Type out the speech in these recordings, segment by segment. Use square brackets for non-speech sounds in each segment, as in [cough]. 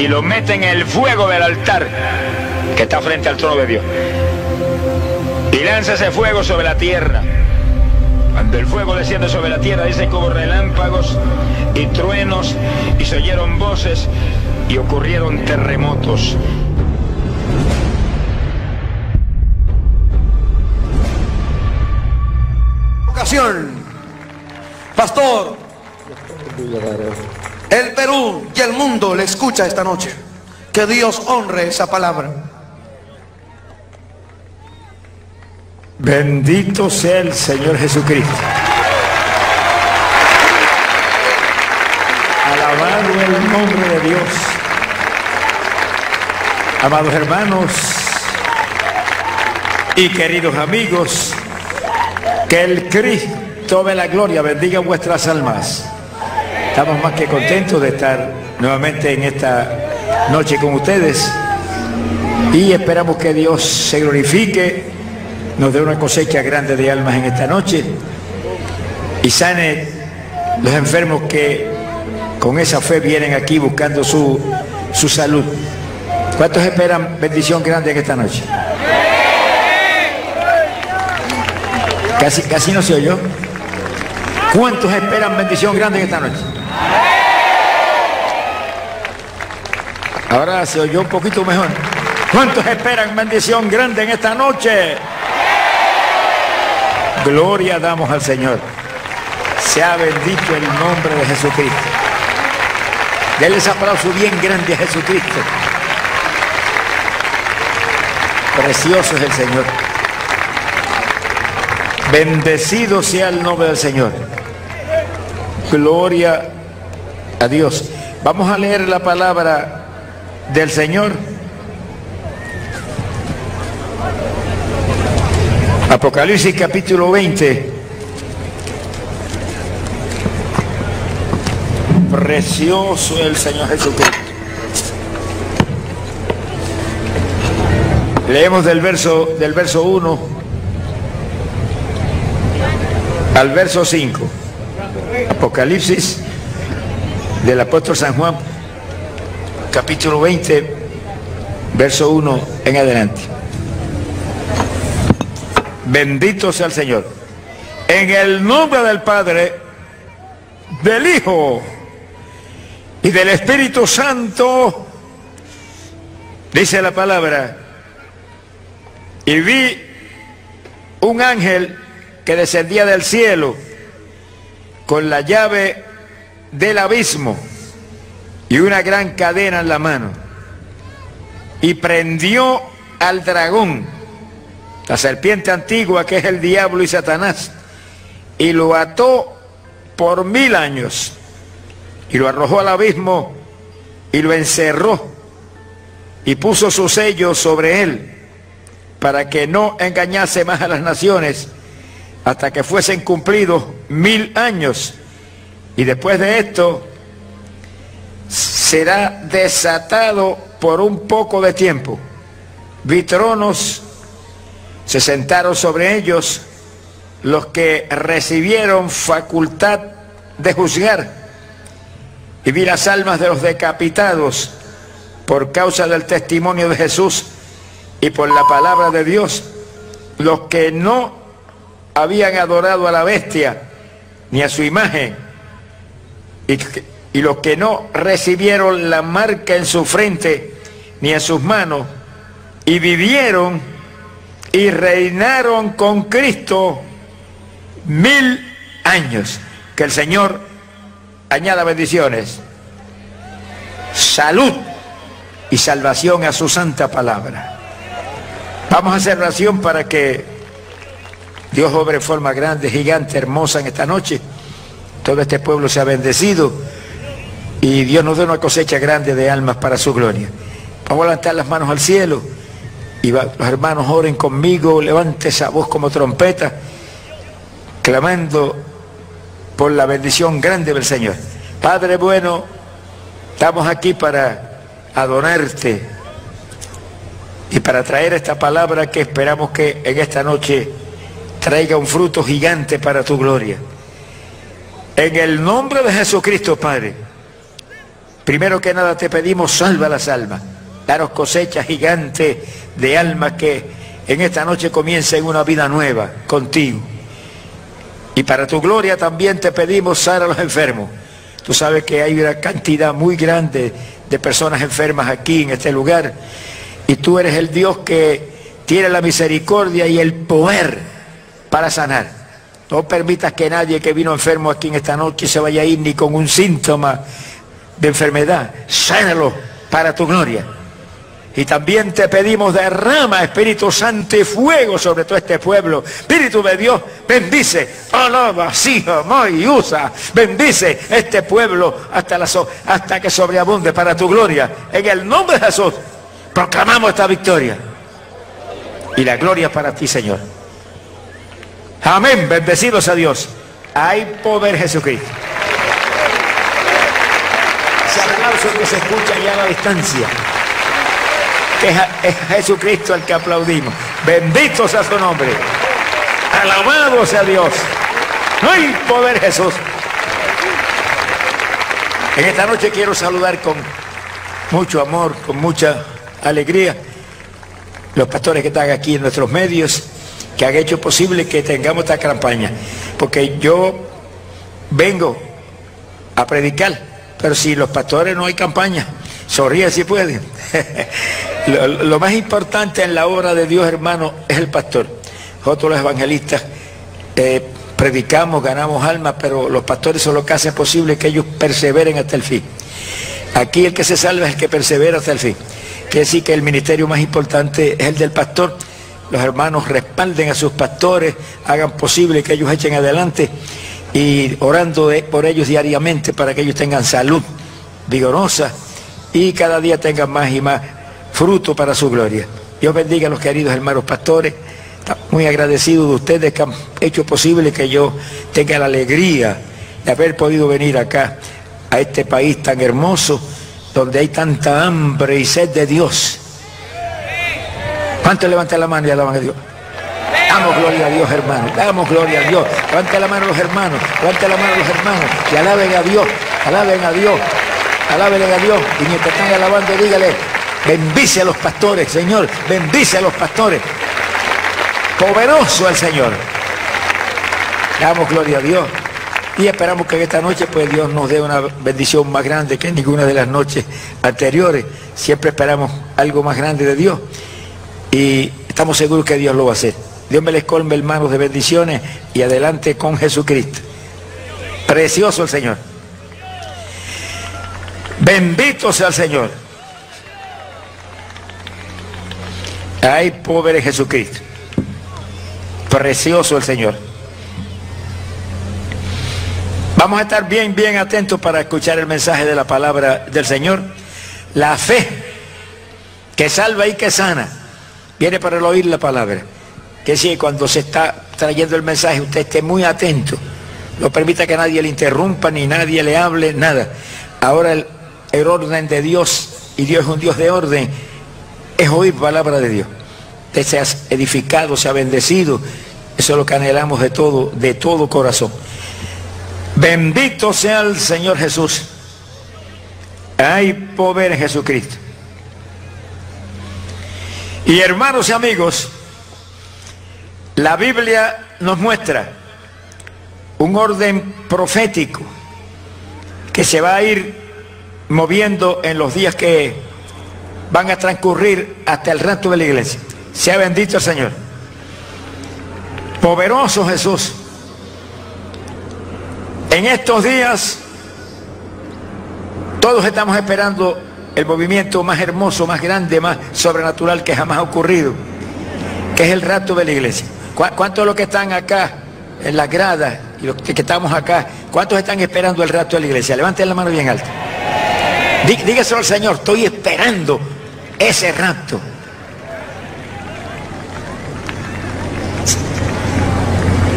y lo mete en el fuego del altar que está frente al trono de Dios. Y lanza ese fuego sobre la tierra. Cuando el fuego desciende sobre la tierra, dice que hubo relámpagos y truenos y se oyeron voces y ocurrieron terremotos. Pastor, el Perú y el mundo le escucha esta noche. Que Dios honre esa palabra. Bendito sea el Señor Jesucristo. Alabado el nombre de Dios. Amados hermanos y queridos amigos, que el Cristo de la gloria bendiga vuestras almas. Estamos más que contentos de estar nuevamente en esta noche con ustedes y esperamos que Dios se glorifique, nos dé una cosecha grande de almas en esta noche y sane los enfermos que con esa fe vienen aquí buscando su, su salud. ¿Cuántos esperan bendición grande en esta noche? Casi, casi no se oyó. ¿Cuántos esperan bendición grande en esta noche? Ahora se oyó un poquito mejor. ¿Cuántos esperan bendición grande en esta noche? Gloria damos al Señor. Sea bendito el nombre de Jesucristo. Denle ese aplauso bien grande a Jesucristo. Precioso es el Señor. Bendecido sea el nombre del Señor. Gloria a Dios. Vamos a leer la palabra del Señor. Apocalipsis capítulo 20. Precioso el Señor Jesucristo. Leemos del verso del verso 1 al verso 5. Apocalipsis del apóstol San Juan, capítulo 20, verso 1 en adelante. Bendito sea el Señor. En el nombre del Padre, del Hijo y del Espíritu Santo, dice la palabra, y vi un ángel que descendía del cielo con la llave del abismo y una gran cadena en la mano. Y prendió al dragón, la serpiente antigua que es el diablo y Satanás, y lo ató por mil años, y lo arrojó al abismo y lo encerró, y puso su sello sobre él, para que no engañase más a las naciones, hasta que fuesen cumplidos mil años. Y después de esto será desatado por un poco de tiempo. Vi tronos, se sentaron sobre ellos los que recibieron facultad de juzgar. Y vi las almas de los decapitados por causa del testimonio de Jesús y por la palabra de Dios, los que no habían adorado a la bestia ni a su imagen y, los que no recibieron la marca en su frente ni en sus manos y vivieron y reinaron con Cristo mil años. Que el Señor añada bendiciones, salud y salvación a su santa palabra. Vamos a hacer oración para que Dios obre forma grande, gigante, hermosa en esta noche. Todo este pueblo se ha bendecido y Dios nos dé una cosecha grande de almas para su gloria. Vamos a levantar las manos al cielo y los hermanos oren conmigo, levante esa voz como trompeta, clamando por la bendición grande del Señor. Padre bueno, estamos aquí para adorarte y para traer esta palabra que esperamos que en esta noche traiga un fruto gigante para tu gloria. En el nombre de Jesucristo, Padre, Primero que nada te pedimos, salva las almas. Daros cosecha gigante de almas que en esta noche comiencen una vida nueva contigo. Y para tu gloria también te pedimos, sana a los enfermos. Tú sabes que hay una cantidad muy grande de personas enfermas aquí en este lugar. Y tú eres el Dios que tiene la misericordia y el poder para sanar. No permitas que nadie que vino enfermo aquí en esta noche se vaya a ir ni con un síntoma de enfermedad. Sánalo para tu gloria. Y también te pedimos derrama Espíritu Santo y fuego sobre todo este pueblo. Espíritu de Dios, bendice, alaba, y usa, bendice este pueblo hasta, la hasta que sobreabunde para tu gloria. En el nombre de Jesús proclamamos esta victoria. Y la gloria para ti, Señor. Amén. Bendecidos a Dios. Hay poder Jesucristo. Ese aplauso que se escucha ya a la distancia. Que es Jesucristo el que aplaudimos. Bendito sea su nombre. Alabado sea Dios. Hay poder Jesús. En esta noche quiero saludar con mucho amor, con mucha alegría los pastores que están aquí en nuestros medios, que han hecho posible que tengamos esta campaña. Porque yo vengo a predicar, pero si los pastores no hay campaña, sonríe si pueden. [laughs] lo, más importante en la obra de Dios, hermano, es el pastor. Nosotros los evangelistas eh, predicamos, ganamos almas, pero los pastores son los que hacen posible que ellos perseveren hasta el fin. Aquí el que se salva es el que persevera hasta el fin. Quiere decir que el ministerio más importante es el del pastor. Los hermanos respalden a sus pastores, hagan posible que ellos echen adelante y orando por ellos diariamente para que ellos tengan salud vigorosa y cada día tengan más y más fruto para su gloria. Dios bendiga a los queridos hermanos pastores. Muy agradecido de ustedes que han hecho posible que yo tenga la alegría de haber podido venir acá a este país tan hermoso donde hay tanta hambre y sed de Dios. ¿Cuánto levanta la mano y alaban a Dios? Damos gloria a Dios, hermano. Damos gloria a Dios. Levante la mano los hermanos. Levante la mano los hermanos. Y alaben a Dios. Alaben a Dios. Alaben a Dios. Y mientras están alabando, dígale, bendice a los pastores, Señor. Bendice a los pastores. Poderoso el Señor. Damos gloria a Dios. Y esperamos que esta noche pues Dios nos dé una bendición más grande que ninguna de las noches anteriores. Siempre esperamos algo más grande de Dios y estamos seguros que Dios lo va a hacer. Dios me les colme hermanos de bendiciones y adelante con Jesucristo. Precioso el Señor. Bendito sea el Señor. Ay, pobre Jesucristo. Precioso el Señor. Vamos a estar bien, bien atentos para escuchar el mensaje de la palabra del Señor. La fe que salva y que sana viene para el oír la palabra. Que si cuando se está trayendo el mensaje usted esté muy atento. No permita que nadie le interrumpa ni nadie le hable, nada. Ahora el, orden de Dios, y Dios es un Dios de orden, es oír palabra de Dios. Usted se ha edificado, se ha bendecido. Eso es lo que anhelamos de todo, de todo corazón. Bendito sea el Señor Jesús. Hay poder en Jesucristo. Y hermanos y amigos, la Biblia nos muestra un orden profético que se va a ir moviendo en los días que van a transcurrir hasta el resto de la iglesia. Sea bendito el Señor. Poderoso Jesús. En estos días todos estamos esperando el movimiento más hermoso, más grande, más sobrenatural que jamás ha ocurrido, que es el rato de la iglesia. ¿Cuántos de los que están acá en las gradas y los que estamos acá, cuántos están esperando el rato de la iglesia? Levanten la mano bien alta. Dígaselo al Señor, estoy esperando ese rato.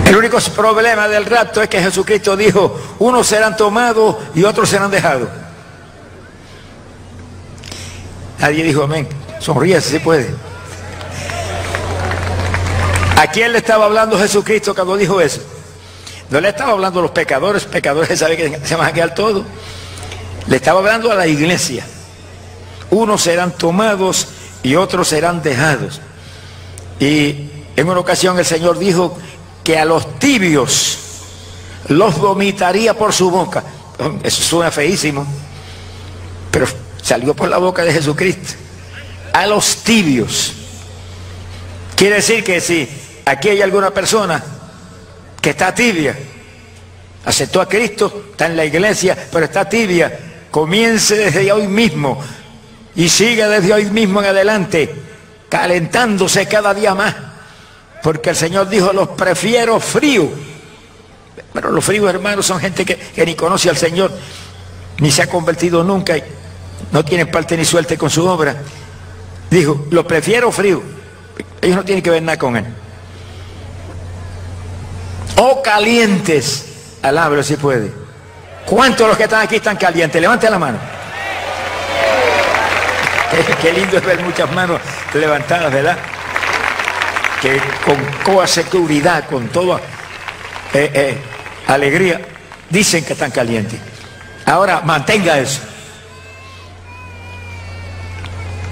El único problema del rapto es que Jesucristo dijo, unos serán tomados y otros serán dejados. Nadie dijo amén. Sonríe si se puede. ¿A quién le estaba hablando Jesucristo cuando dijo eso? No le estaba hablando a los pecadores, pecadores saben que se van a quedar todos. Le estaba hablando a la iglesia. Unos serán tomados y otros serán dejados. Y en una ocasión el Señor dijo que a los tibios los vomitaría por su boca. Eso suena feísimo, pero salió por la boca de Jesucristo. A los tibios. Quiere decir que si aquí hay alguna persona que está tibia, aceptó a Cristo, está en la iglesia, pero está tibia, comience desde hoy mismo y siga desde hoy mismo en adelante, calentándose cada día más, porque el Señor dijo, los prefiero frío. Pero los fríos hermanos son gente que, ni conoce al Señor, ni se ha convertido nunca, no tienen parte ni suerte con su obra. Dijo, los prefiero frío. Ellos no tienen que ver nada con él. O calientes, alábalo si puede. ¿Cuántos de los que están aquí están calientes? Levante la mano. [laughs] Qué, lindo es ver muchas manos levantadas, ¿verdad? Que con toda seguridad, con toda eh, eh, alegría, dicen que están calientes. Ahora, mantenga eso.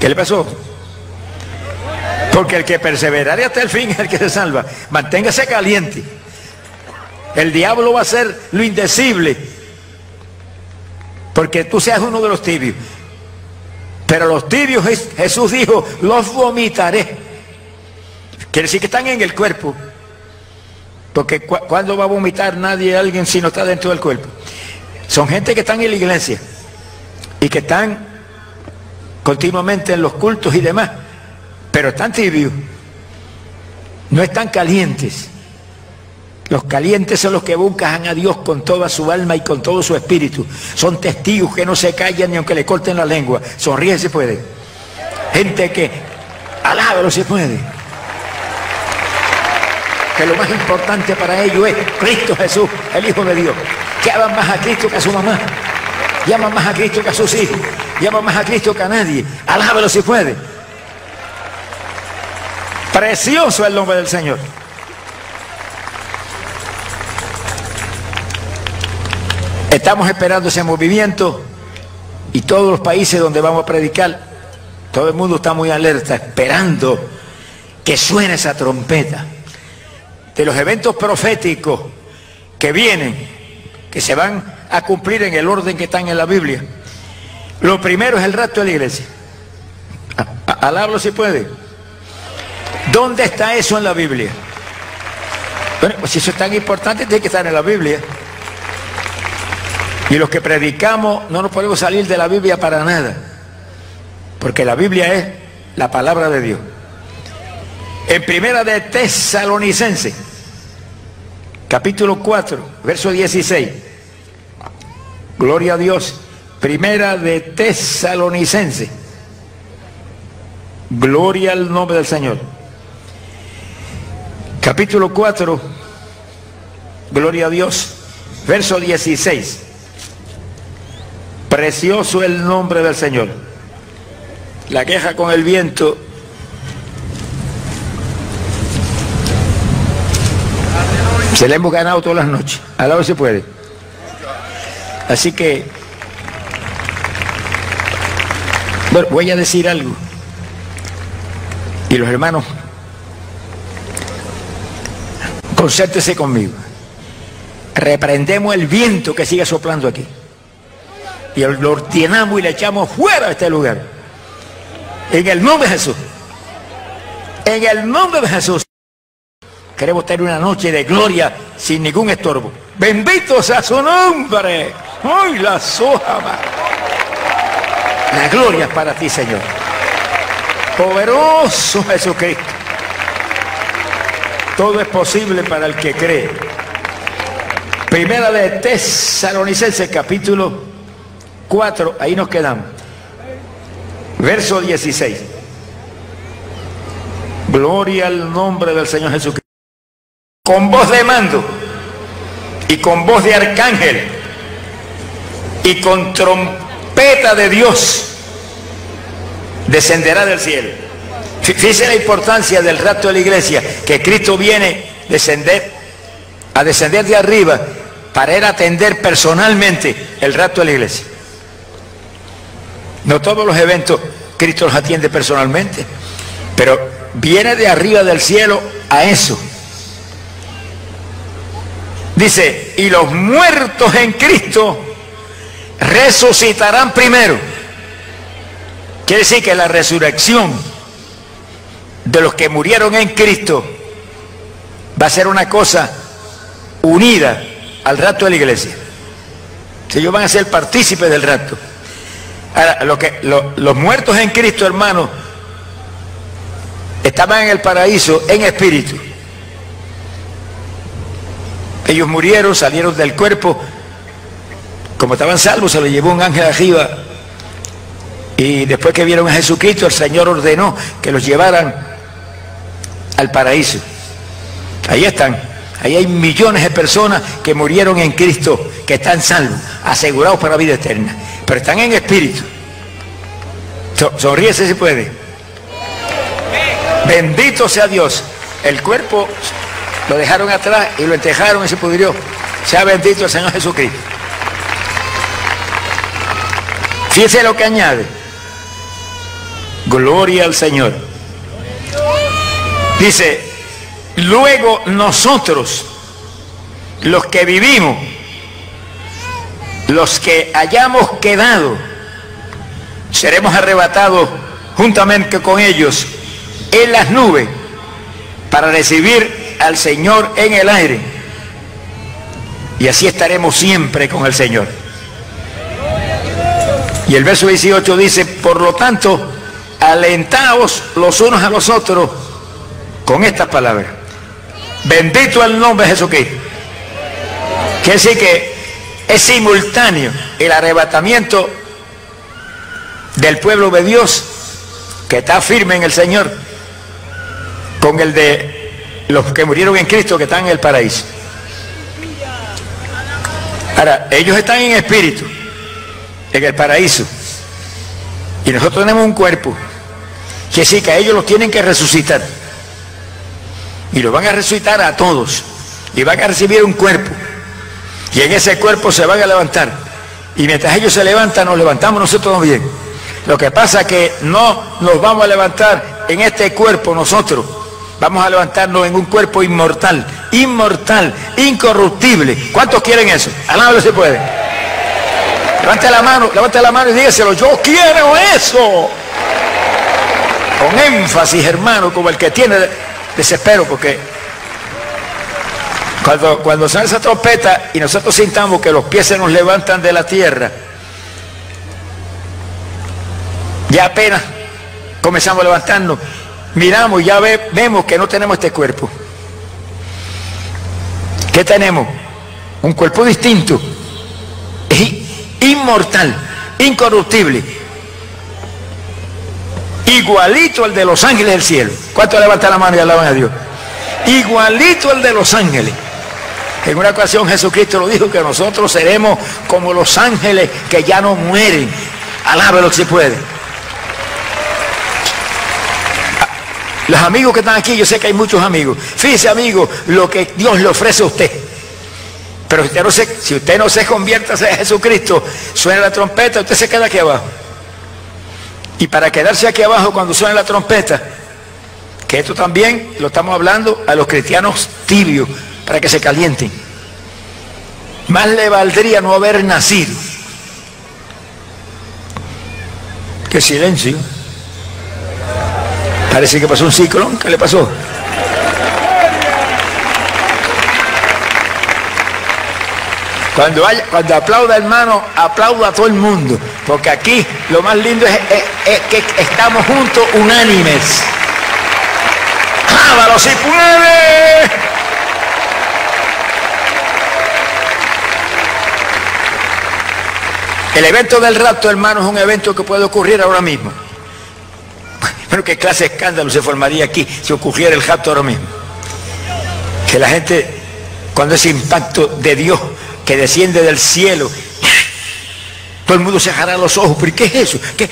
¿Qué le pasó? Porque el que perseverará hasta el fin es el que se salva. Manténgase caliente. El diablo va a hacer lo indecible. Porque tú seas uno de los tibios. Pero los tibios, Jesús dijo, los vomitaré. Quiere decir que están en el cuerpo. Porque cuando va a vomitar nadie, alguien, si no está dentro del cuerpo? Son gente que están en la iglesia y que están continuamente en los cultos y demás, pero están tibios. No están calientes. Los calientes son los que buscan a Dios con toda su alma y con todo su espíritu. Son testigos que no se callan ni aunque le corten la lengua. Sonríe si puede. Gente que alábalo si puede. Que lo más importante para ellos es Cristo Jesús, el Hijo de Dios. Que aman más a Cristo que a su mamá. Llaman más a Cristo que a sus hijos. Llaman más a Cristo que a nadie. Alábalo si puede. Precioso el nombre del Señor. Estamos esperando ese movimiento y todos los países donde vamos a predicar, todo el mundo está muy alerta, esperando que suene esa trompeta de los eventos proféticos que vienen, que se van a cumplir en el orden que están en la Biblia. Lo primero es el rapto de la iglesia. Alablo si puede. ¿Dónde está eso en la Biblia? Bueno, pues si eso es tan importante, tiene que estar en la Biblia. Y los que predicamos no nos podemos salir de la Biblia para nada, porque la Biblia es la palabra de Dios. En primera de Tesalonicense, capítulo 4, verso 16. Gloria a Dios. Primera de Tesalonicense. Gloria al nombre del Señor. Capítulo 4. Gloria a Dios. Verso 16. Precioso el nombre del Señor. La queja con el viento. Se le hemos ganado todas las noches. A la hora se puede. Así que, bueno, voy a decir algo. Y los hermanos, concértese conmigo. Reprendemos el viento que sigue soplando aquí y lo ordenamos y le echamos fuera de este lugar. En el nombre de Jesús. En el nombre de Jesús. Queremos tener una noche de gloria sin ningún estorbo. Bendito sea su nombre. ¡Ay, la soja! La gloria es para ti, Señor. Poderoso Jesucristo. Todo es posible para el que cree. Primera de Tesalonicenses capítulo 4, ahí nos quedamos. Verso 16. Gloria al nombre del Señor Jesucristo. Con voz de mando y con voz de arcángel y con trompeta de Dios descenderá del cielo. Fíjense la importancia del rato de la iglesia, que Cristo viene descender, a descender de arriba para ir a atender personalmente el rato de la iglesia. No todos los eventos Cristo los atiende personalmente, pero viene de arriba del cielo a eso. Dice, y los muertos en Cristo resucitarán primero. Quiere decir que la resurrección de los que murieron en Cristo va a ser una cosa unida al rato de la iglesia. Si ellos van a ser partícipes del rato. Ahora, lo que, los muertos en Cristo, hermano, estaban en el paraíso en espíritu. Ellos murieron, salieron del cuerpo, como estaban salvos, se los llevó un ángel arriba. Y después que vieron a Jesucristo, el Señor ordenó que los llevaran al paraíso. Ahí están. Ahí hay millones de personas que murieron en Cristo, que están salvos, asegurados para vida eterna. Pero están en espíritu. Sonríese si puede. Bendito sea Dios. El cuerpo lo dejaron atrás y lo entejaron y se pudrió. Sea bendito el Señor Jesucristo. Fíjese lo que añade. Gloria al Señor. Dice, luego nosotros, los que vivimos, los que hayamos quedado, seremos arrebatados juntamente con ellos en las nubes para recibir al Señor en el aire. Y así estaremos siempre con el Señor. Y el verso 18 dice, por lo tanto, alentaos los unos a los otros con estas palabras. Bendito el nombre de Jesucristo. Quiere decir que es simultáneo el arrebatamiento del pueblo de Dios que está firme en el Señor con el de los que murieron en Cristo que están en el paraíso. Ahora, ellos están en espíritu, en el paraíso. Y nosotros tenemos un cuerpo. Que sí, que a ellos los tienen que resucitar. Y los van a resucitar a todos. Y van a recibir un cuerpo. Y en ese cuerpo se van a levantar. Y mientras ellos se levantan, nos levantamos nosotros también. Lo que pasa es que no nos vamos a levantar en este cuerpo nosotros, Vamos a levantarnos en un cuerpo inmortal, inmortal, incorruptible. ¿Cuántos quieren eso? Alábalo si puede. Levante la mano, levante la mano y dígaselo, yo quiero eso. Con énfasis, hermano, como el que tiene desespero, porque cuando, cuando sale esa trompeta y nosotros sintamos que los pies se nos levantan de la tierra, ya apenas comenzamos a levantarnos miramos y ya vemos que no tenemos este cuerpo. ¿Qué tenemos? Un cuerpo distinto, inmortal, incorruptible, igualito al de los ángeles del cielo. ¿Cuánto levanta la mano y alaban a Dios? Igualito al de los ángeles. En una ocasión Jesucristo lo dijo que nosotros seremos como los ángeles que ya no mueren. Alábelo si puede. Los amigos que están aquí, yo sé que hay muchos amigos. Fíjese, amigo, lo que Dios le ofrece a usted. Pero usted no se, si usted no se convierte a Jesucristo, suena la trompeta, usted se queda aquí abajo. Y para quedarse aquí abajo cuando suena la trompeta, que esto también lo estamos hablando a los cristianos tibios, para que se calienten. Más le valdría no haber nacido. Qué silencio. Parece que pasó un ciclón. ¿Qué le pasó? Cuando, aplauda hermano, aplauda a todo el mundo. Porque aquí lo más lindo es, que estamos juntos unánimes. ¡Ábalo si puede! El evento del rapto, hermano, es un evento que puede ocurrir ahora mismo. Pero qué clase de escándalo se formaría aquí si ocurriera el rapto ahora mismo. Que la gente, cuando ese impacto de Dios que desciende del cielo, todo el mundo se agarra los ojos. ¿Pero qué es eso? ¿Qué,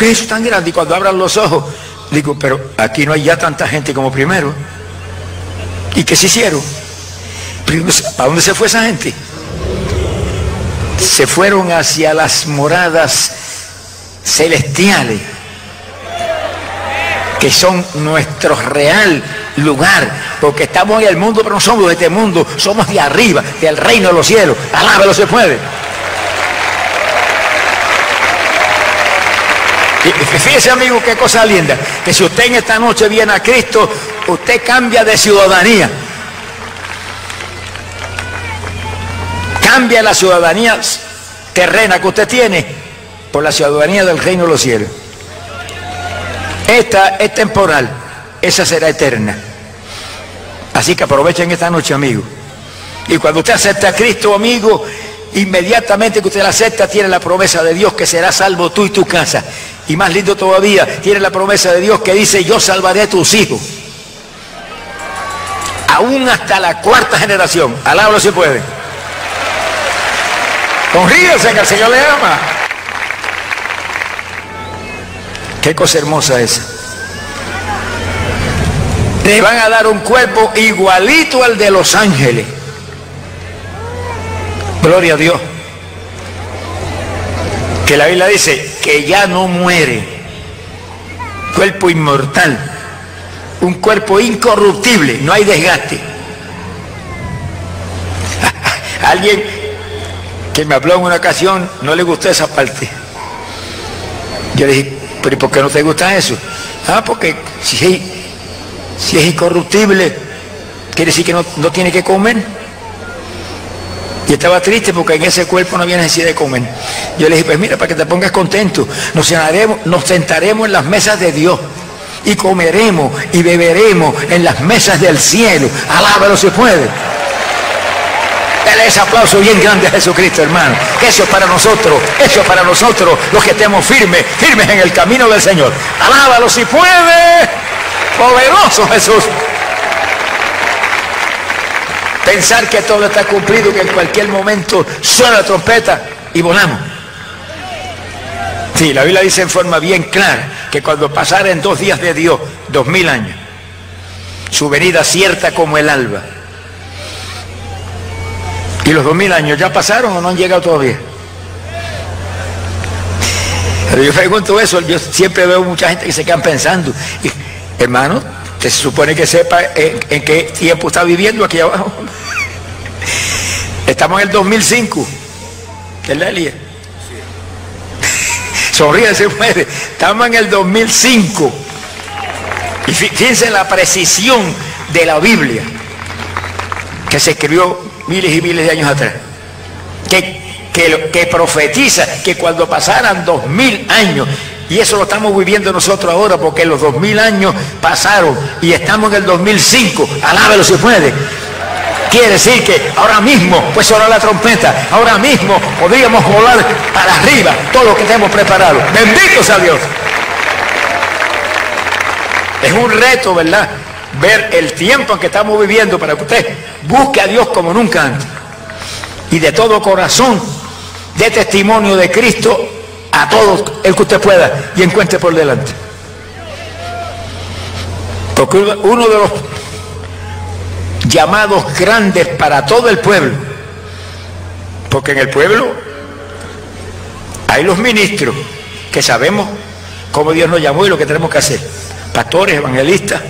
es eso tan grande? Cuando abran los ojos, digo, pero aquí no hay ya tanta gente como primero. ¿Y qué se hicieron? ¿A dónde se fue esa gente? se fueron hacia las moradas celestiales, que son nuestro real lugar, porque estamos en el mundo, pero no somos de este mundo, somos de arriba, del reino de los cielos. Alábalo se puede. Y fíjese amigo, qué cosa linda, que si usted en esta noche viene a Cristo, usted cambia de ciudadanía. Cambia la ciudadanía terrena que usted tiene por la ciudadanía del reino de los cielos. Esta es temporal, esa será eterna. Así que aprovechen esta noche, amigo. Y cuando usted acepta a Cristo, amigo, inmediatamente que usted la acepta, tiene la promesa de Dios que será salvo tú y tu casa. Y más lindo todavía, tiene la promesa de Dios que dice, yo salvaré a tus hijos. Aún hasta la cuarta generación. Alábalo si puede. Sonríese que el Señor le ama. Qué cosa hermosa esa. Le van a dar un cuerpo igualito al de los ángeles. Gloria a Dios. Que la Biblia dice que ya no muere. Cuerpo inmortal. Un cuerpo incorruptible. No hay desgaste. [laughs] Alguien que me habló en una ocasión no le gustó esa parte. Yo le dije, pero ¿y por qué no te gusta eso? Ah, porque si, si es incorruptible, quiere decir que no, no tiene que comer. Y estaba triste porque en ese cuerpo no había necesidad de comer. Yo le dije, pues mira, para que te pongas contento, nos, nos sentaremos en las mesas de Dios y comeremos y beberemos en las mesas del cielo. Alábalo si puede. Dale ese aplauso bien grande a Jesucristo, hermano. Eso es para nosotros, eso es para nosotros, los que estemos firmes, firmes en el camino del Señor. Alábalo si puede. Poderoso Jesús. Pensar que todo está cumplido, que en cualquier momento suena la trompeta y volamos. Sí, la Biblia dice en forma bien clara que cuando pasaren dos días de Dios, dos mil años, su venida cierta como el alba. ¿Y los dos mil años ya pasaron o no han llegado todavía? Pero yo pregunto eso, yo siempre veo mucha gente que se quedan pensando, hermano, se supone que sepa en, qué tiempo está viviendo aquí abajo. Estamos en el 2005. ¿Verdad, Elías? Sonríe, se puede. Estamos en el 2005. Y fíjense la precisión de la Biblia que se escribió miles y miles de años atrás. Que, que profetiza que cuando pasaran dos mil años y eso lo estamos viviendo nosotros ahora porque los 2000 años pasaron y estamos en el 2005. Alábelo si puede. Quiere decir que ahora mismo puede sonar la trompeta. Ahora mismo podríamos volar para arriba todo lo que tenemos preparado. Bendito sea Dios. Es un reto, ¿verdad? Ver el tiempo en que estamos viviendo para que usted busque a Dios como nunca antes. Y de todo corazón de testimonio de Cristo a todos el que usted pueda y encuentre por delante. Porque uno de los llamados grandes para todo el pueblo, porque en el pueblo hay los ministros que sabemos cómo Dios nos llamó y lo que tenemos que hacer, pastores, evangelistas.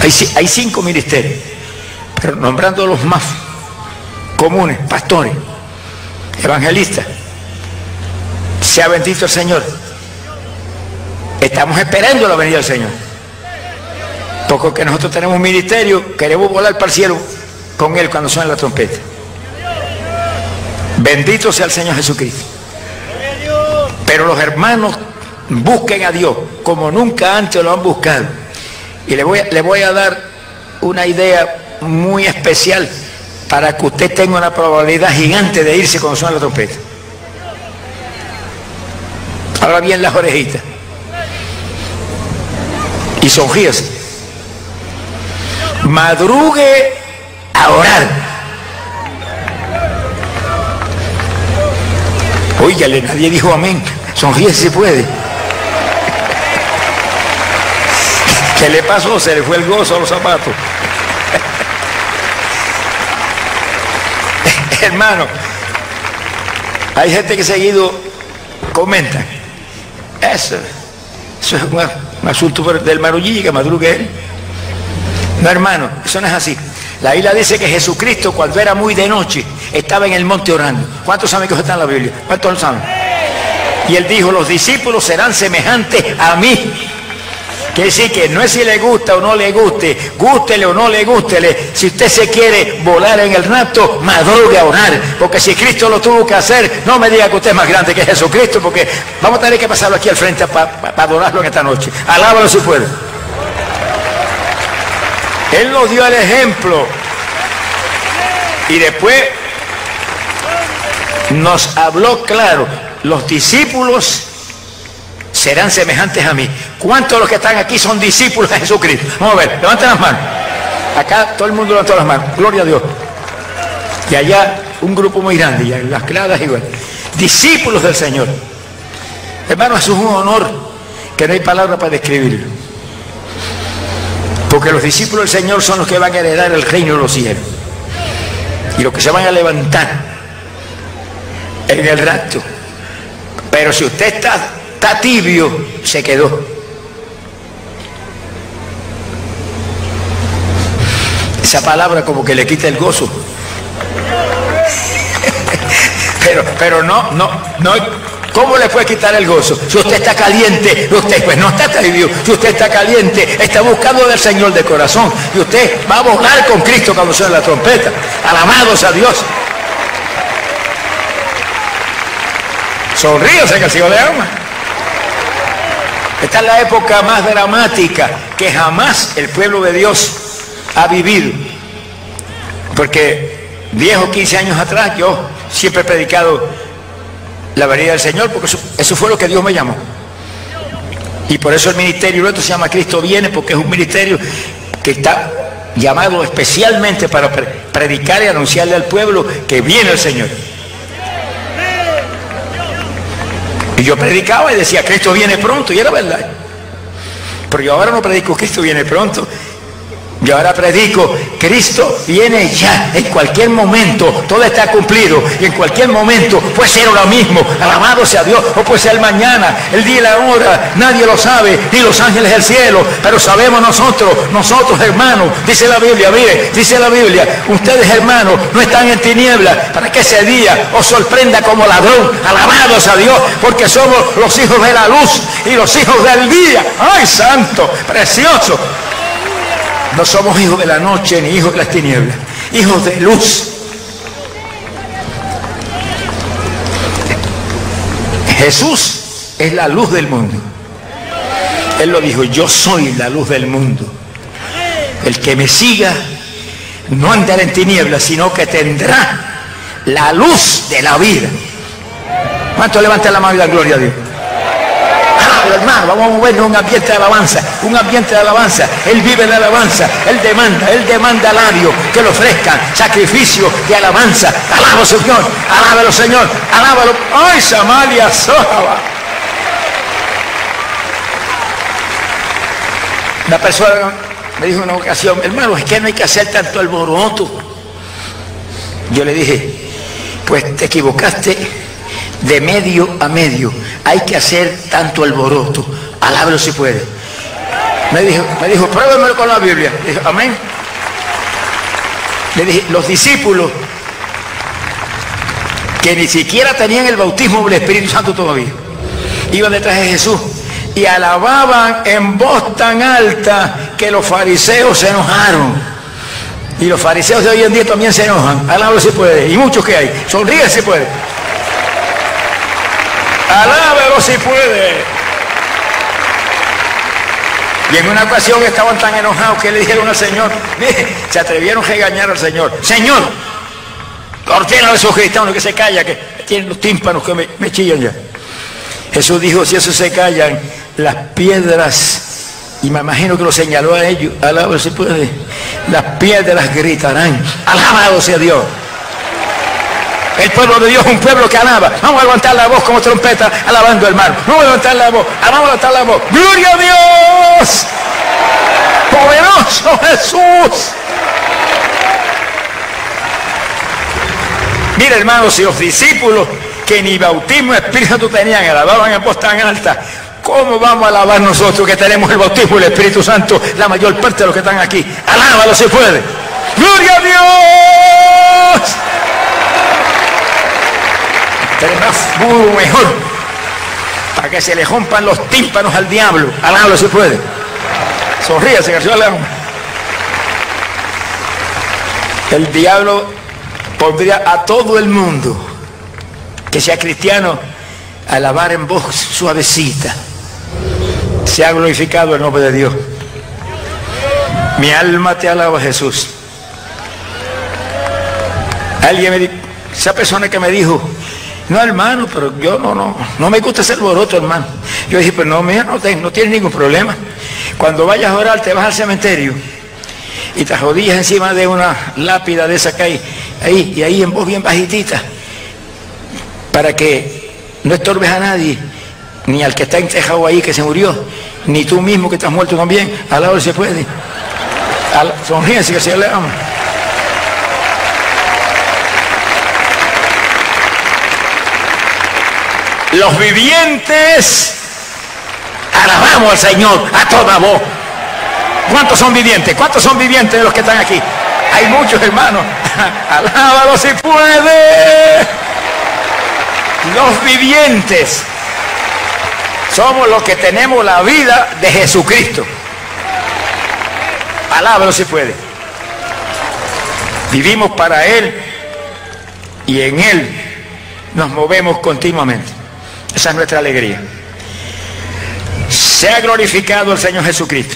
Hay, hay cinco ministerios, pero nombrando los más comunes, pastores, evangelista. Sea bendito el Señor. Estamos esperando la venida del Señor. Porque nosotros tenemos un ministerio, queremos volar para el cielo con Él cuando suena la trompeta. Bendito sea el Señor Jesucristo. Pero los hermanos busquen a Dios como nunca antes lo han buscado. Y le voy a dar una idea muy especial para que usted tenga una probabilidad gigante de irse cuando suena la trompeta. Ahora bien las orejitas. Y sonríese. Madrugue a orar. Óigale, nadie dijo amén. Sonríese si puede. ¿Qué le pasó? Se le fue el gozo a los zapatos. [laughs] Hermano, hay gente que seguido comenta. Eso, eso es un, asunto del marullillo que madrugue él. No, hermano, eso no es así. La Biblia dice que Jesucristo, cuando era muy de noche, estaba en el monte orando. ¿Cuántos saben que está en la Biblia? ¿Cuántos lo saben? Y él dijo, los discípulos serán semejantes a mí. Quiere decir que no es si le gusta o no le guste, gústele o no le gústele. Si usted se quiere volar en el rapto, madrugue a orar. Porque si Cristo lo tuvo que hacer, no me diga que usted es más grande que Jesucristo, porque vamos a tener que pasarlo aquí al frente para adorarlo en esta noche. Alábalo si puede. Él nos dio el ejemplo. Y después nos habló claro. Los discípulos serán semejantes a mí. ¿Cuántos de los que están aquí son discípulos de Jesucristo? Vamos a ver, levanten las manos. Acá todo el mundo levanta las manos. Gloria a Dios. Y allá un grupo muy grande, y en las claras igual. Discípulos del Señor. Hermano, eso es un honor que no hay palabra para describirlo. Porque los discípulos del Señor son los que van a heredar el reino de los cielos. Y los que se van a levantar en el rato. Pero si usted está tibio, se quedó. Esa palabra como que le quita el gozo. pero, pero no, no, no, ¿Cómo le puede quitar el gozo? Si usted está caliente, usted pues no está tibio. Si usted está caliente, está buscando del Señor de corazón. Y usted va a volar con Cristo cuando suene la trompeta. Alamados a Dios. Sonríase que el Señor le ama. Esta es la época más dramática que jamás el pueblo de Dios ha vivido. Porque 10 o 15 años atrás yo siempre he predicado la venida del Señor, porque eso, fue lo que Dios me llamó. Y por eso el ministerio nuestro se llama Cristo viene, porque es un ministerio que está llamado especialmente para predicar y anunciarle al pueblo que viene el Señor. Y yo predicaba y decía, Cristo viene pronto, y era verdad. Pero yo ahora no predico, Cristo viene pronto. Yo ahora predico, Cristo viene ya, en cualquier momento, todo está cumplido, y en cualquier momento puede ser ahora mismo, alabado sea Dios, o puede ser mañana, el día y la hora, nadie lo sabe, ni los ángeles del cielo, pero sabemos nosotros, nosotros hermanos, dice la Biblia, mire, dice la Biblia, ustedes hermanos no están en tinieblas para que ese día os sorprenda como ladrón, alabados a Dios, porque somos los hijos de la luz y los hijos del día, ay santo, precioso, no somos hijos de la noche ni hijos de las tinieblas, hijos de luz. Jesús es la luz del mundo. Él lo dijo, yo soy la luz del mundo. El que me siga no andará en tinieblas, sino que tendrá la luz de la vida. ¿Cuánto levanta la mano y da gloria a Dios? Hermano, vamos a movernos un ambiente de alabanza, un ambiente de alabanza. Él vive de alabanza, Él demanda, Él demanda labios que le ofrezcan sacrificio de alabanza. Alábalo, Señor, alábalo, Señor, alábalo. ¡Ay, Samaria, Sohaba! Una persona me dijo en una ocasión, hermano, es que no hay que hacer tanto alboroto. Yo le dije, pues te equivocaste de medio a medio. Hay que hacer tanto alboroto. Alábelo si puede. Me dijo, me dijo, con la Biblia. Amén. Le dije, los discípulos que ni siquiera tenían el bautismo del Espíritu Santo todavía, iban detrás de Jesús y alababan en voz tan alta que los fariseos se enojaron. Y los fariseos de hoy en día también se enojan. Alábalo si puede. Y muchos que hay. Sonríe si puede. Alábelo si puede. Y en una ocasión estaban tan enojados que le dijeron al Señor, se atrevieron a regañar al Señor, Señor, ordena a esos cristianos que se calla, que tienen los tímpanos que me, chillan ya. Jesús dijo, si eso se callan, las piedras, y me imagino que lo señaló a ellos, alábalo si puede, las piedras gritarán, alabado sea Dios. El pueblo de Dios es un pueblo que alaba. Vamos a levantar la voz como trompeta, alabando hermano. Vamos a levantar la voz. Vamos a levantar la voz. ¡Gloria a Dios! ¡Poderoso Jesús! Mira, hermanos, si los discípulos que ni bautismo Espíritu tenían, alababan en voz tan alta, ¿cómo vamos a alabar nosotros que tenemos el bautismo del Espíritu Santo, la mayor parte de los que están aquí? Alábalo si puede. ¡Gloria a Dios! Pero más mejor, para que se le rompan los tímpanos al diablo. Alábalo si puede. Sonríase, García León. El diablo pondría a todo el mundo que sea cristiano a alabar en voz suavecita. Se ha glorificado el nombre de Dios. Mi alma te alaba, Jesús. Alguien me dijo, esa persona que me dijo, no hermano, pero yo no, no, no me gusta ser boroto, hermano. Yo dije, pero no, mira, no, no tienes ningún problema. Cuando vayas a orar, te vas al cementerio y te jodías encima de una lápida de esa que hay ahí, y ahí en voz bien bajitita, para que no estorbes a nadie, ni al que está entejado ahí que se murió, ni tú mismo que estás muerto también, al lado se puede. sonríense que se le ama. Los vivientes alabamos al Señor a toda voz. ¿Cuántos son vivientes? ¿Cuántos son vivientes de los que están aquí? Hay muchos hermanos. [laughs] Alábalo si puede. Los vivientes somos los que tenemos la vida de Jesucristo. Alábalo si puede. Vivimos para Él y en Él nos movemos continuamente. Esa es nuestra alegría. Se ha glorificado el Señor Jesucristo.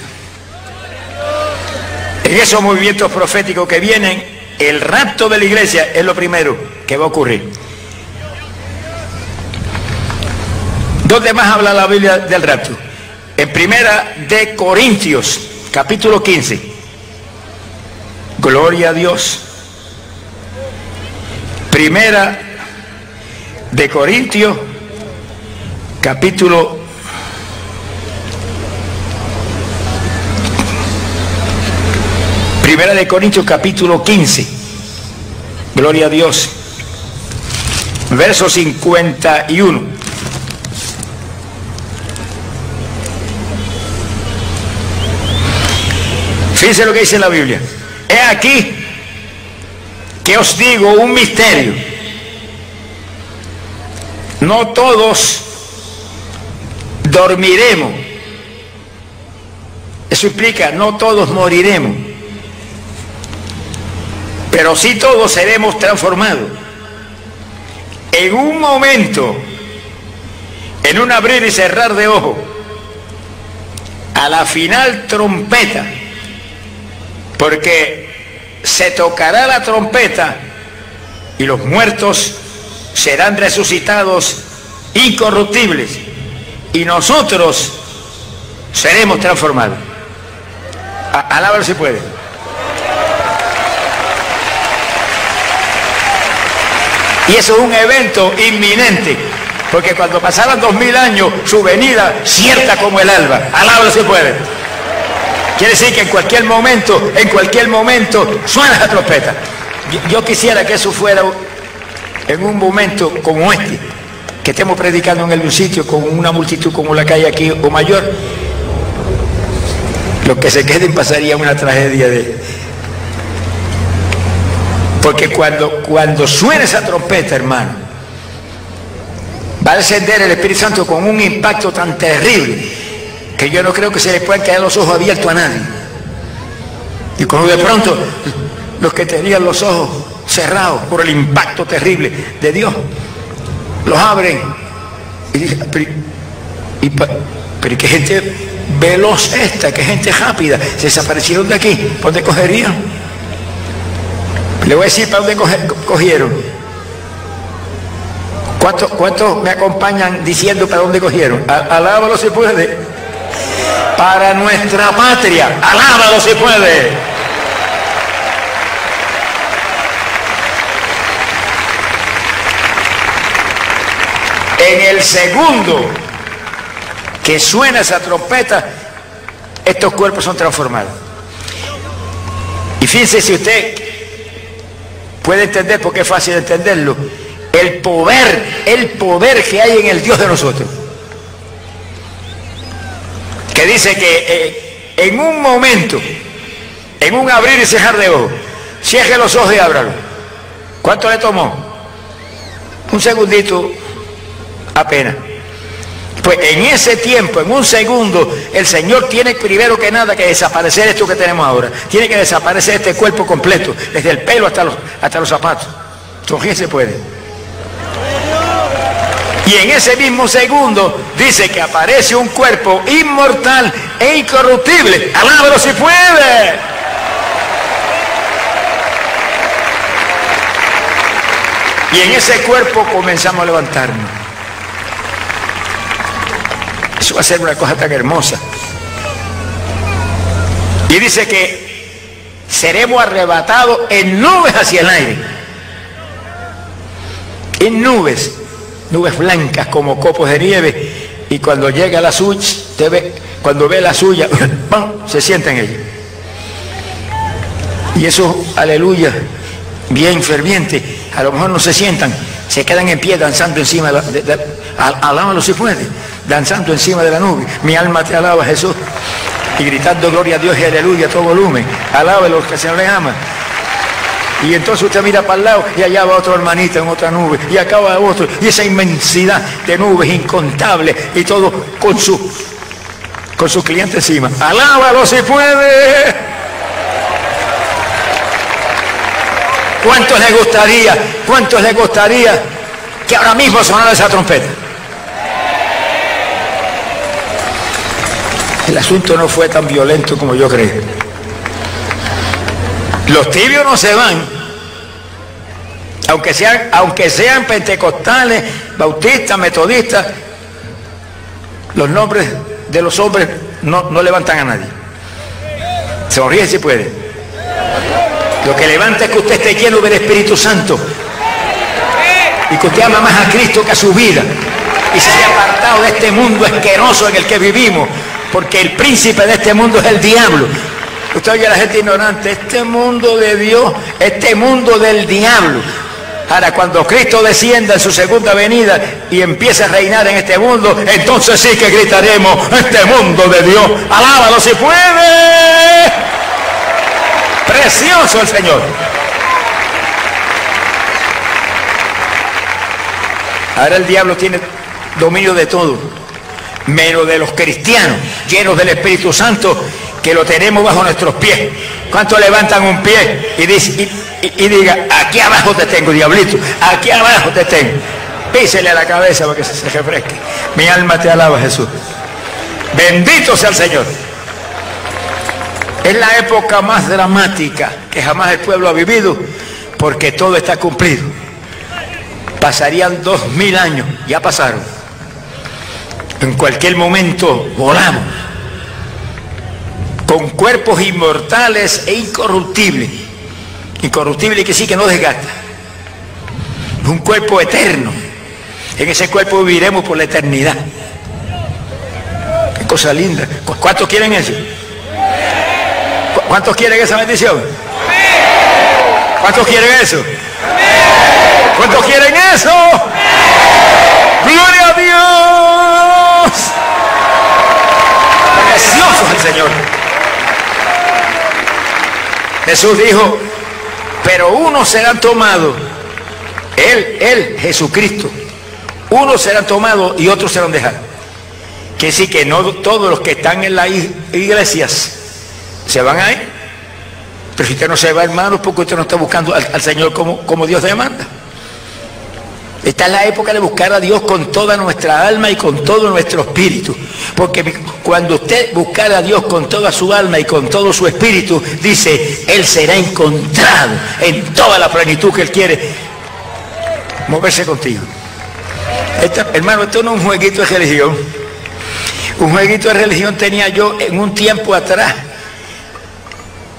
En esos movimientos proféticos que vienen, el rapto de la iglesia es lo primero que va a ocurrir. ¿Dónde más habla la Biblia del rapto? En primera de Corintios, capítulo 15. Gloria a Dios. Primera de Corintios, capítulo Primera de Corintios capítulo 15. Gloria a Dios. Verso 51. Fíjense lo que dice la Biblia. He aquí que os digo un misterio. No todos dormiremos. Eso implica, no todos moriremos pero sí todos seremos transformados. En un momento, en un abrir y cerrar de ojo, a la final trompeta, porque se tocará la trompeta y los muertos serán resucitados incorruptibles y nosotros seremos transformados. Alábalo si puede. Y eso es un evento inminente. Porque cuando pasaran dos mil años, su venida cierta como el alba. Alábalo si puede. Quiere decir que en cualquier momento, en cualquier momento, suena la trompeta. Yo, quisiera que eso fuera en un momento como este, que estemos predicando en el sitio con una multitud como la que hay aquí o mayor. Los que se queden pasaría una tragedia de, porque cuando, cuando suene esa trompeta, hermano, va a descender el Espíritu Santo con un impacto tan terrible que yo no creo que se le puedan quedar los ojos abiertos a nadie. Y cuando de pronto los que tenían los ojos cerrados por el impacto terrible de Dios, los abren y dicen, pero, pero qué gente veloz esta, qué gente rápida, se desaparecieron de aquí, ¿por dónde cogerían? Le voy a decir para dónde cogieron. ¿Cuántos, me acompañan diciendo para dónde cogieron? Alábalo si puede. Para nuestra patria. Alábalo si puede. En el segundo que suena esa trompeta, estos cuerpos son transformados. Y fíjense si usted puede entender porque es fácil entenderlo. El poder, el poder que hay en el Dios de nosotros. Que dice que eh, en un momento, en un abrir y cerrar de ojos, cierre los ojos y ábralo. ¿Cuánto le tomó? Un segundito apenas. Pues en ese tiempo, en un segundo, el Señor tiene primero que nada que desaparecer esto que tenemos ahora. Tiene que desaparecer este cuerpo completo, desde el pelo hasta los, hasta los zapatos. Entonces se puede. Y en ese mismo segundo dice que aparece un cuerpo inmortal e incorruptible. Alábalo si puede. Y en ese cuerpo comenzamos a levantarnos. Va a ser una cosa tan hermosa. Y dice que seremos arrebatados en nubes hacia el aire. En nubes, nubes blancas como copos de nieve. Y cuando llega la suya, cuando ve la suya, [laughs] se sienta en ella. Y eso, aleluya, bien ferviente, a lo mejor no se sientan, se quedan en pie danzando encima de alábalo si puede, danzando encima de la nube. Mi alma te alaba, Jesús. Y gritando gloria a Dios y aleluya a todo volumen. Alabe los que se le ama. Y entonces usted mira para el lado y allá va otro hermanito en otra nube. Y acá va otro. Y esa inmensidad de nubes incontables y todo con su, con su cliente encima. Alábalo si puede. ¿Cuántos les gustaría, cuántos les gustaría que ahora mismo sonara esa trompeta? El asunto no fue tan violento como yo creí. Los tibios no se van, aunque sean, aunque sean pentecostales, bautistas, metodistas, los nombres de los hombres no, no levantan a nadie. Sonríe si puede. Lo que levanta es que usted esté lleno del Espíritu Santo. Y que usted ama más a Cristo que a su vida. Y se haya apartado de este mundo asqueroso en el que vivimos. Porque el príncipe de este mundo es el diablo. Usted oye a la gente ignorante, este mundo de Dios, este mundo del diablo. Ahora, cuando Cristo descienda en su segunda venida y empiece a reinar en este mundo, entonces sí que gritaremos, este mundo de Dios, alábalo si puede. Precioso el Señor. Ahora el diablo tiene dominio de todo, menos de los cristianos, llenos del Espíritu Santo, que lo tenemos bajo nuestros pies. ¿Cuántos levantan un pie y, diga, aquí abajo te tengo, diablito, aquí abajo te tengo? Písele a la cabeza para que se refresque. Mi alma te alaba, Jesús. Bendito sea el Señor. Es la época más dramática que jamás el pueblo ha vivido porque todo está cumplido. Pasarían dos mil años, ya pasaron. En cualquier momento volamos con cuerpos inmortales e incorruptibles. Incorruptible que sí que no desgasta. Un cuerpo eterno. En ese cuerpo viviremos por la eternidad. Qué cosa linda. ¿Cuántos quieren eso? ¿Cuántos quieren esa bendición? ¿Cuántos quieren eso? ¿Cuántos quieren eso? ¡Gloria a Dios! Precioso es el Señor. Jesús dijo, pero unos serán tomados, Él, Él, Jesucristo, unos serán tomados y otros serán dejados. Que sí, que no todos los que están en las iglesias se van a ir. Pero si usted no se va, hermano, porque usted no está buscando al, Señor como, como Dios demanda. Esta es la época de buscar a Dios con toda nuestra alma y con todo nuestro espíritu. Porque cuando usted buscar a Dios con toda su alma y con todo su espíritu, dice, Él será encontrado en toda la plenitud que Él quiere moverse contigo. hermano, esto no es un jueguito de religión. Un jueguito de religión tenía yo en un tiempo atrás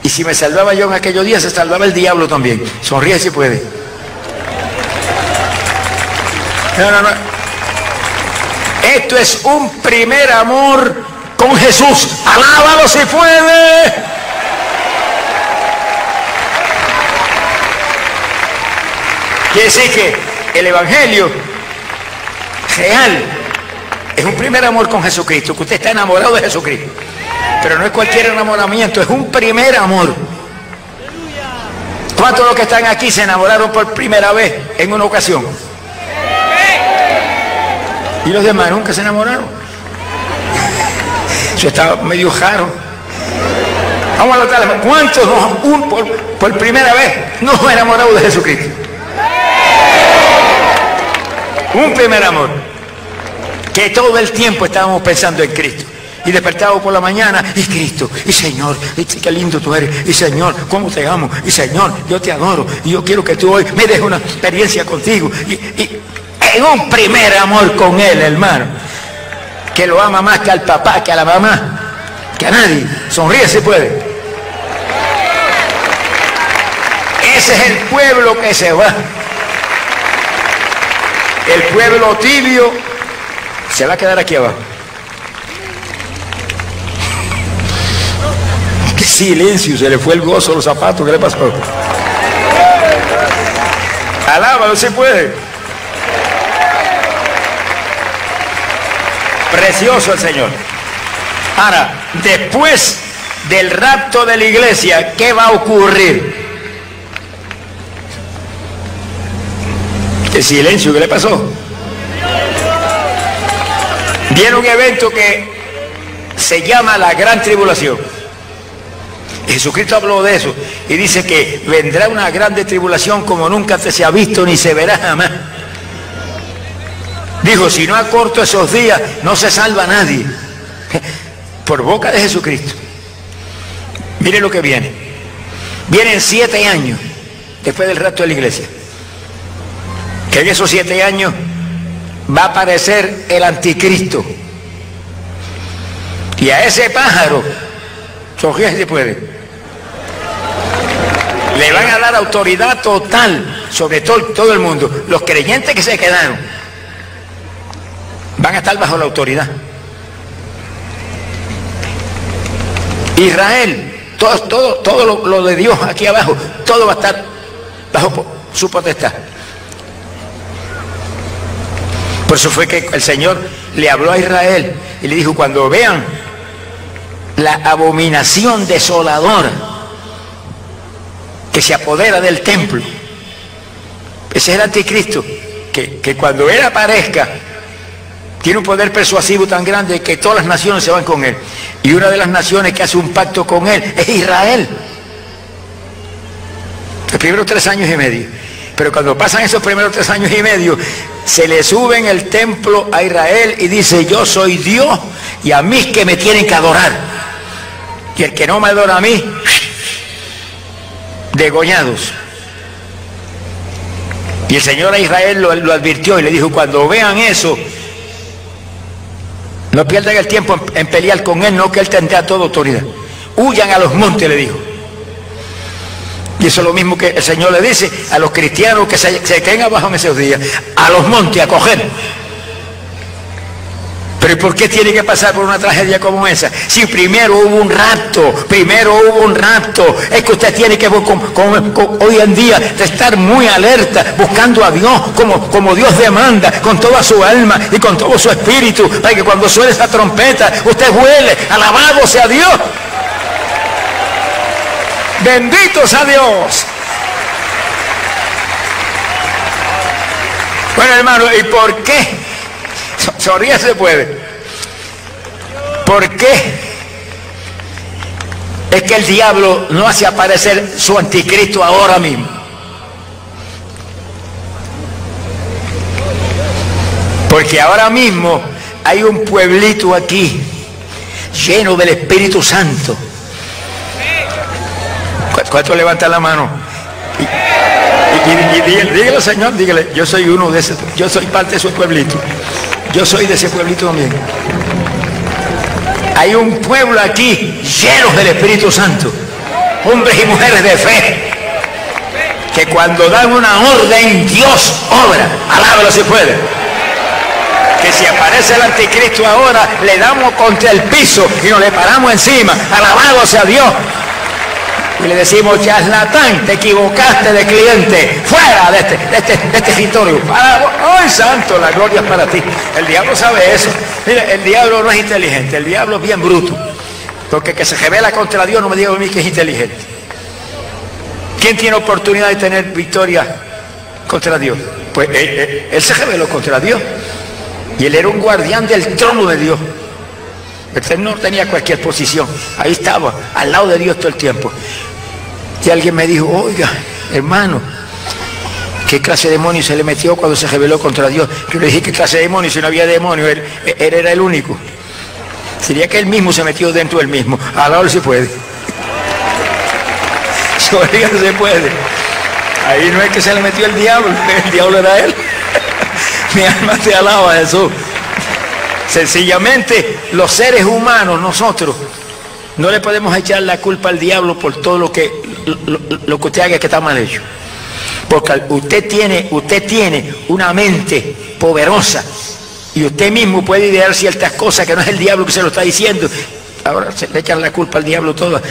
y si me salvaba yo en aquellos días, se salvaba el diablo también. Sonríe si puede. Esto es un primer amor con Jesús. Alábalo si puede. Quiere decir que el Evangelio real es un primer amor con Jesucristo, que usted está enamorado de Jesucristo. Pero no es cualquier enamoramiento, es un primer amor. ¿Cuántos de los que están aquí se enamoraron por primera vez en una ocasión? ¿Y los demás nunca se enamoraron? Eso está medio jaro. Vamos a notar, ¿cuántos un, por, por, primera vez no se enamoraron de Jesucristo? Un primer amor. Que todo el tiempo estábamos pensando en Cristo y despertado por la mañana, y Cristo, y Señor, y qué lindo tú eres, y Señor, cómo te amo, y Señor, yo te adoro, y yo quiero que tú hoy me des una experiencia contigo, y, en un primer amor con Él, hermano, que lo ama más que al papá, que a la mamá, que a nadie, sonríe si puede. Ese es el pueblo que se va. El pueblo tibio se va a quedar aquí abajo. [laughs] silencio, se le fue el gozo a los zapatos, ¿qué le pasó? Alábalo si puede. Precioso el Señor. Ahora, después del rapto de la iglesia, ¿qué va a ocurrir? El silencio, ¿qué le pasó? Viene un evento que se llama la gran tribulación. Jesucristo habló de eso y dice que vendrá una grande tribulación como nunca se ha visto ni se verá jamás. Dijo, si no acorto esos días, no se salva nadie. Por boca de Jesucristo. Mire lo que viene. Vienen siete años después del resto de la iglesia. Que en esos siete años va a aparecer el anticristo. Y a ese pájaro, se puede le van a dar autoridad total sobre todo, todo el mundo. Los creyentes que se quedaron van a estar bajo la autoridad. Israel, todo, lo, de Dios aquí abajo, todo va a estar bajo su potestad. Por eso fue que el Señor le habló a Israel y le dijo, cuando vean la abominación desoladora que se apodera del templo. Ese es el anticristo, que, que cuando él aparezca, tiene un poder persuasivo tan grande que todas las naciones se van con él. Y una de las naciones que hace un pacto con él es Israel. Los primeros tres años y medio. Pero cuando pasan esos primeros tres años y medio, se le sube en el templo a Israel y dice, yo soy Dios y a mí que me tienen que adorar. Y el que no me adora a mí, degollados. Y el Señor a Israel lo, advirtió y le dijo, cuando vean eso, no pierdan el tiempo en, pelear con Él, no que Él tendrá toda autoridad. Huyan a los montes, le dijo. Y eso es lo mismo que el Señor le dice a los cristianos que se, se queden abajo en esos días, a los montes a coger pero ¿por qué tiene que pasar por una tragedia como esa? Si primero hubo un rapto, primero hubo un rapto, es que usted tiene que hoy en día estar muy alerta, buscando a Dios como, como Dios demanda, con toda su alma y con todo su espíritu, para que cuando suene esa trompeta, usted huele, alabado sea Dios. Bendito sea Dios. Bueno, hermano, ¿y por qué? [laughs] Sonríe se puede. ¿Por qué? Es que el diablo no hace aparecer su anticristo ahora mismo. Porque ahora mismo hay un pueblito aquí lleno del Espíritu Santo. ¿Cuánto levanta la mano? Y, dígale, Señor, dígale, yo soy uno de esos, yo soy parte de su pueblito. Yo soy de ese pueblito también. Hay un pueblo aquí lleno del Espíritu Santo. Hombres y mujeres de fe. Que cuando dan una orden, Dios obra. Alábalo si puede. Que si aparece el anticristo ahora, le damos contra el piso y nos le paramos encima. Alabado sea Dios. Y le decimos, charlatán, te equivocaste de cliente, fuera de este, de este, de este escritorio. ¡Ay, santo, la gloria es para ti! El diablo sabe eso. Mire, el diablo no es inteligente, el diablo es bien bruto. Porque que se revela contra Dios no me diga a mí que es inteligente. ¿Quién tiene oportunidad de tener victoria contra Dios? Pues él, él se reveló contra Dios. Y él era un guardián del trono de Dios. Él no tenía cualquier posición. Ahí estaba, al lado de Dios todo el tiempo. Y alguien me dijo, oiga, hermano, ¿qué clase de demonio se le metió cuando se rebeló contra Dios? Yo le dije, ¿qué clase de demonio? Si no había demonio, él, era el único. Sería que él mismo se metió dentro del mismo. Ahora [laughs] se puede. Se puede. Ahí no es que se le metió el diablo, [laughs] el diablo era él. [laughs] Mi alma te alaba, Jesús. Sencillamente, los seres humanos, nosotros, no le podemos echar la culpa al diablo por todo lo que, lo, lo que usted haga que está mal hecho. Porque usted tiene, usted tiene una mente poderosa y usted mismo puede idear ciertas cosas que no es el diablo que se lo está diciendo. Ahora se le echan la culpa al diablo toda.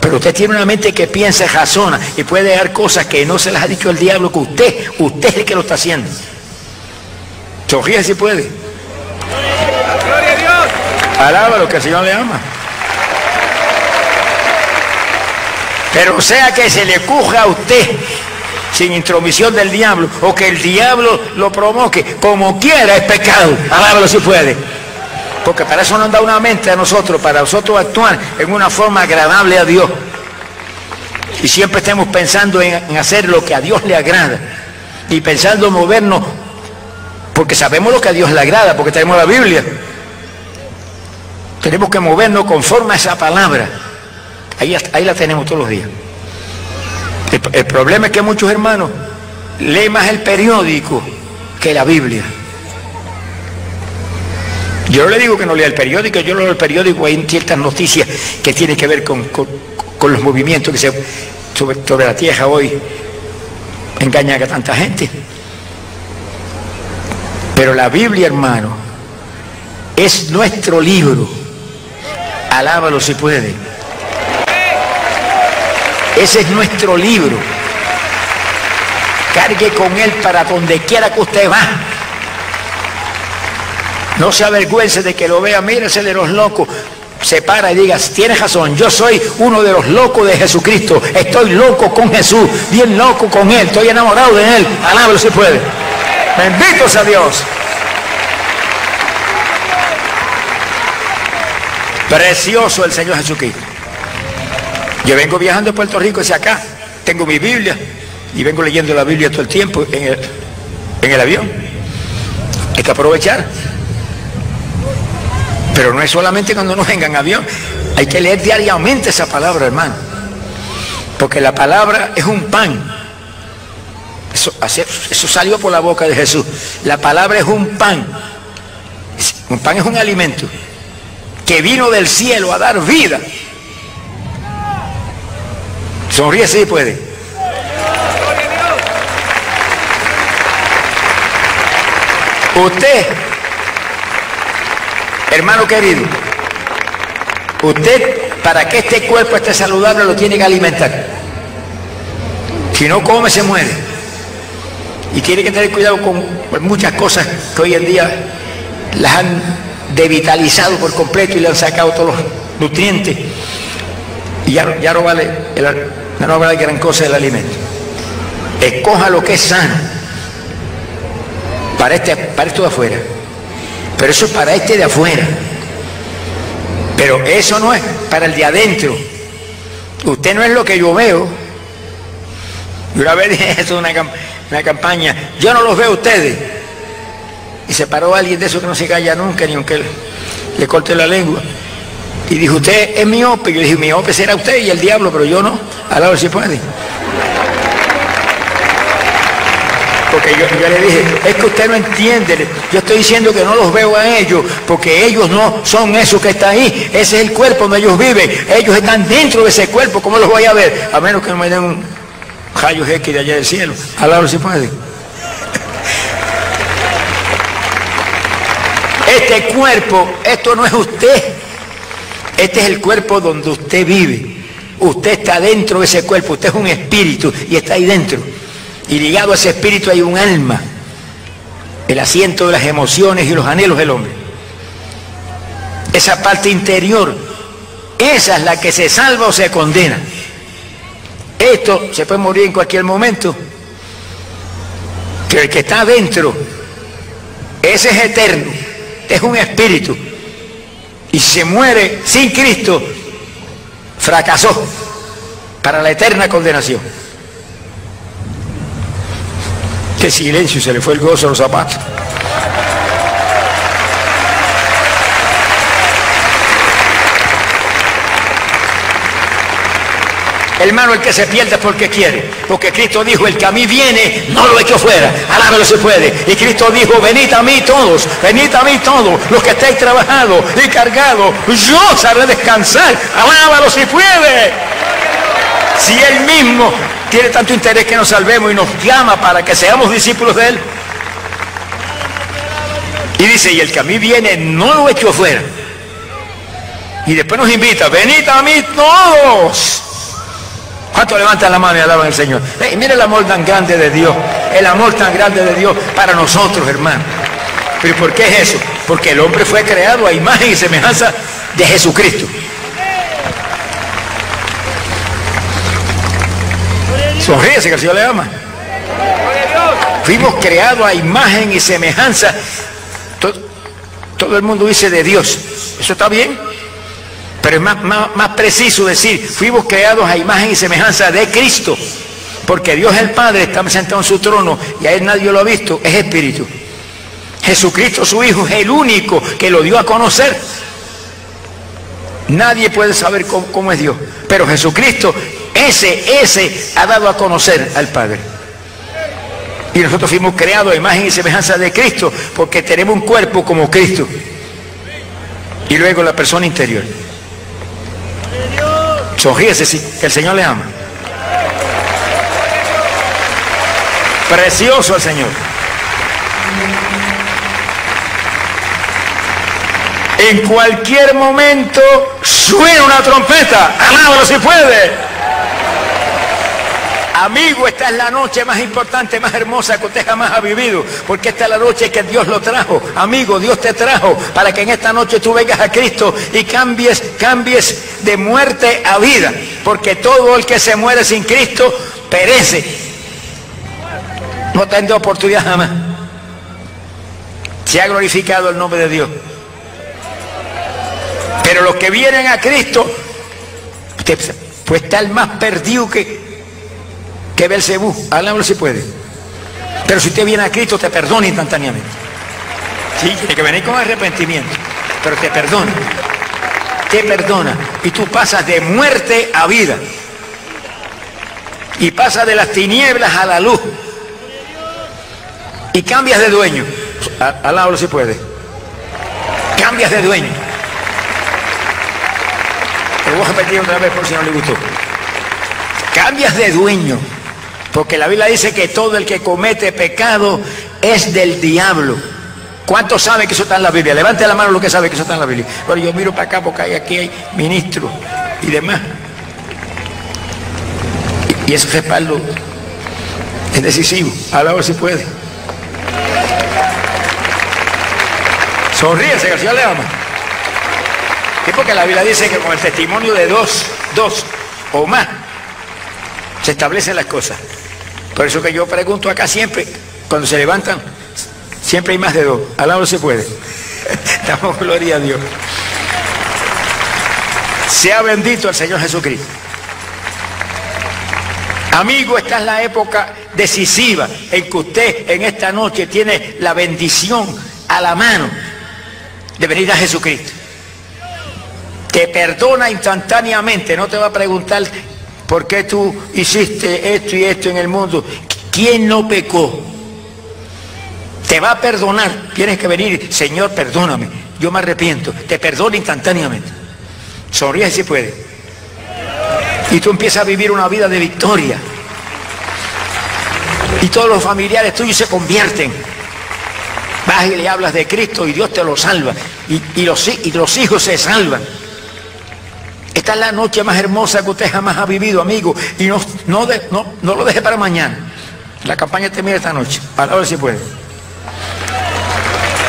Pero usted tiene una mente que piensa, razona y puede dar cosas que no se las ha dicho el diablo, que usted, usted es el que lo está haciendo. Sonríe si puede. Alaba lo que el Señor le ama. Pero sea que se le ocurra a usted sin intromisión del diablo o que el diablo lo provoque, como quiera es pecado. Alábalo si puede. Porque para eso nos da una mente a nosotros, para nosotros actuar en una forma agradable a Dios. Y siempre estemos pensando en, en hacer lo que a Dios le agrada. Y pensando en movernos, porque sabemos lo que a Dios le agrada, porque tenemos la Biblia. Tenemos que movernos conforme a esa palabra. Ahí, la tenemos todos los días. El, problema es que muchos hermanos leen más el periódico que la Biblia. Yo no le digo que no lea el periódico, yo leo el periódico, hay ciertas noticias que tienen que ver con los movimientos que se sobre, sobre, la tierra hoy engañan a tanta gente. Pero la Biblia, hermano, es nuestro libro. Alábalo si puede. Ese es nuestro libro. Cargue con él para donde quiera que usted va. No se avergüence de que lo vea, mírese de los locos. Se para y diga, tienes razón, yo soy uno de los locos de Jesucristo. Estoy loco con Jesús, bien loco con Él, estoy enamorado de Él. Alábalo si puede. Bendito sea Dios. Precioso el Señor Jesucristo. Yo vengo viajando a Puerto Rico hacia acá, tengo mi Biblia y vengo leyendo la Biblia todo el tiempo en el, en el avión. Hay que aprovechar. Pero no es solamente cuando nos vengan avión, hay que leer diariamente esa palabra, hermano. Porque la palabra es un pan. Eso, eso salió por la boca de Jesús. La palabra es un pan. Un pan es un alimento que vino del cielo a dar vida. Sonríe si puede. Usted, hermano querido, usted para que este cuerpo esté saludable lo tiene que alimentar. Si no come se muere. Y tiene que tener cuidado con muchas cosas que hoy en día las han devitalizado por completo y le han sacado todos los nutrientes. Ya, ya no vale, ya no vale gran cosa el alimento. Escoja lo que es sano para, este, para esto de afuera. Pero eso es para este de afuera. Pero eso no es para el de adentro. Usted no es lo que yo veo. Yo una vez [laughs] dije eso una, una campaña. Yo no los veo a ustedes. Y se paró alguien de esos que no se calla nunca, ni aunque le, le corte la lengua. Y dijo, usted es miope. Yo dije, miope será usted y el diablo, pero yo no. A la hora si puede. Porque yo, le dije, es que usted no entiende. Yo estoy diciendo que no los veo a ellos, porque ellos no son eso que está ahí. Ese es el cuerpo donde ellos viven. Ellos están dentro de ese cuerpo. ¿Cómo los voy a ver? A menos que me den un rayo X de allá del cielo. A la hora si puede. Este cuerpo, esto no es usted. Este es el cuerpo donde usted vive. Usted está dentro de ese cuerpo, usted es un espíritu y está ahí dentro. Y ligado a ese espíritu hay un alma, el asiento de las emociones y los anhelos del hombre. Esa parte interior, esa es la que se salva o se condena. Esto se puede morir en cualquier momento. Pero el que está adentro, ese es eterno, es un espíritu. Y se muere sin Cristo, fracasó para la eterna condenación. Qué silencio, se le fue el gozo a los zapatos. Hermano, el que se pierde es porque quiere. Porque Cristo dijo, el que a mí viene, no lo echo fuera. Alábalo si puede. Y Cristo dijo, venid a mí todos, venid a mí todos, los que estáis trabajados y cargados. Yo os haré descansar. Alábalo si puede. Si Él mismo tiene tanto interés que nos salvemos y nos llama para que seamos discípulos de Él. Y dice, y el que a mí viene, no lo echo fuera. Y después nos invita, venid a mí todos ¿Cuántos levantan la mano y alaban al Señor? mire el amor tan grande de Dios, el amor tan grande de Dios para nosotros, hermano. ¿Pero por qué es eso? Porque el hombre fue creado a imagen y semejanza de Jesucristo. Sonríese que el Señor le ama. Fuimos creados a imagen y semejanza. Todo, todo el mundo dice de Dios. ¿Eso está bien? Pero es más, preciso decir, fuimos creados a imagen y semejanza de Cristo. Porque Dios el Padre está sentado en su trono y a Él nadie lo ha visto, es Espíritu. Jesucristo su Hijo es el único que lo dio a conocer. Nadie puede saber cómo, cómo es Dios. Pero Jesucristo, ese, ese ha dado a conocer al Padre. Y nosotros fuimos creados a imagen y semejanza de Cristo porque tenemos un cuerpo como Cristo. Y luego la persona interior. Sonríese, sí, que el Señor le ama. Precioso el Señor. En cualquier momento suena una trompeta. Alábalo si puede. Amigo, esta es la noche más importante, más hermosa que usted jamás ha vivido, porque esta es la noche que Dios lo trajo. Amigo, Dios te trajo para que en esta noche tú vengas a Cristo y cambies, cambies de muerte a vida, porque todo el que se muere sin Cristo perece. No tendrá oportunidad jamás. Se ha glorificado el nombre de Dios. Pero los que vienen a Cristo, pues está el más perdido que, que Belcebú. Háblalo si puede. Pero si usted viene a Cristo, te perdona instantáneamente. Sí, tiene que venir con arrepentimiento. Pero te perdona. Te perdona. Y tú pasas de muerte a vida. Y pasas de las tinieblas a la luz. Y cambias de dueño. Alábalo si puede. Cambias de dueño. Te voy a repetir otra vez por si no le gustó. Cambias de dueño. Porque la Biblia dice que todo el que comete pecado es del diablo. ¿Cuántos saben que eso está en la Biblia? Levante la mano lo que sabe que eso está en la Biblia. Bueno, yo miro para acá porque hay, aquí hay ministros y demás. Y, ese respaldo es decisivo. A si puede. El Señor le ama. Es porque la Biblia dice que con el testimonio de dos, dos o más, se establecen las cosas. Por eso que yo pregunto acá siempre, cuando se levantan, siempre hay más de dos. Al lado se puede. [laughs] Damos gloria a Dios. Sea bendito el Señor Jesucristo. Amigo, esta es la época decisiva en que usted en esta noche tiene la bendición a la mano de venir a Jesucristo. Te perdona instantáneamente, no te va a preguntar ¿Por qué tú hiciste esto y esto en el mundo? ¿Quién no pecó? Te va a perdonar. Tienes que venir, Señor, perdóname. Yo me arrepiento. Te perdono instantáneamente. Sonríe si puede. Y tú empiezas a vivir una vida de victoria. Y todos los familiares tuyos se convierten. Vas y le hablas de Cristo y Dios te lo salva. Y, y los hijos se salvan. Esta es la noche más hermosa que usted jamás ha vivido, amigo. Y no, no, no, no lo deje para mañana. La campaña termina esta noche. Para ver si puede.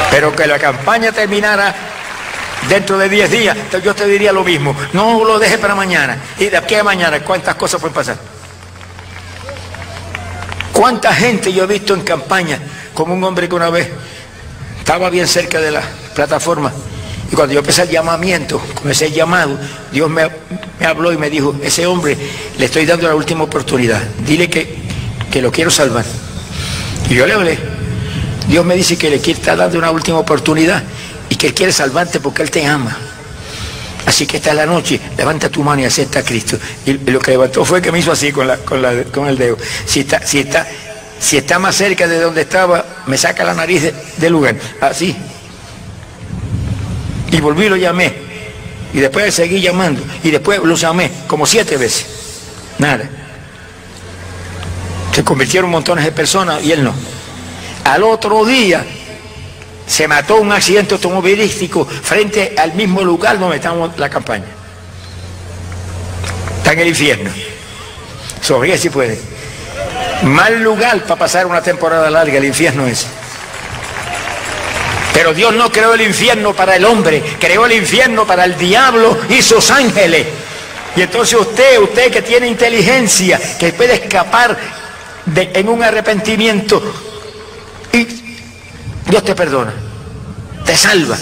Pero que la campaña terminara dentro de 10 días, yo te diría lo mismo. No lo deje para mañana. Y de aquí a mañana, ¿cuántas cosas pueden pasar? ¿Cuánta gente yo he visto en campaña? Como un hombre que una vez estaba bien cerca de la plataforma y cuando yo empecé el llamamiento, comencé el llamado, Dios me, habló y me dijo, ese hombre le estoy dando la última oportunidad, dile que, que lo quiero salvar. Y yo le hablé. Dios me dice que le está dando una última oportunidad y que Él quiere salvarte porque Él te ama. Así que esta es la noche, levanta tu mano y acepta a Cristo. Y lo que levantó fue que me hizo así con, la, con, el dedo. Si está, si, está, si está más cerca de donde estaba, me saca la nariz del lugar. Así, y volví y lo llamé. Y después seguí llamando. Y después lo llamé como siete veces. Nada. Se convirtieron montones de personas y él no. Al otro día se mató un accidente automovilístico frente al mismo lugar donde estamos la campaña. Está en el infierno. Sonríe si puede. Mal lugar para pasar una temporada larga, el infierno es. Pero Dios no creó el infierno para el hombre, creó el infierno para el diablo y sus ángeles. Y entonces usted, usted que tiene inteligencia, que puede escapar en un arrepentimiento, y Dios te perdona, te salva.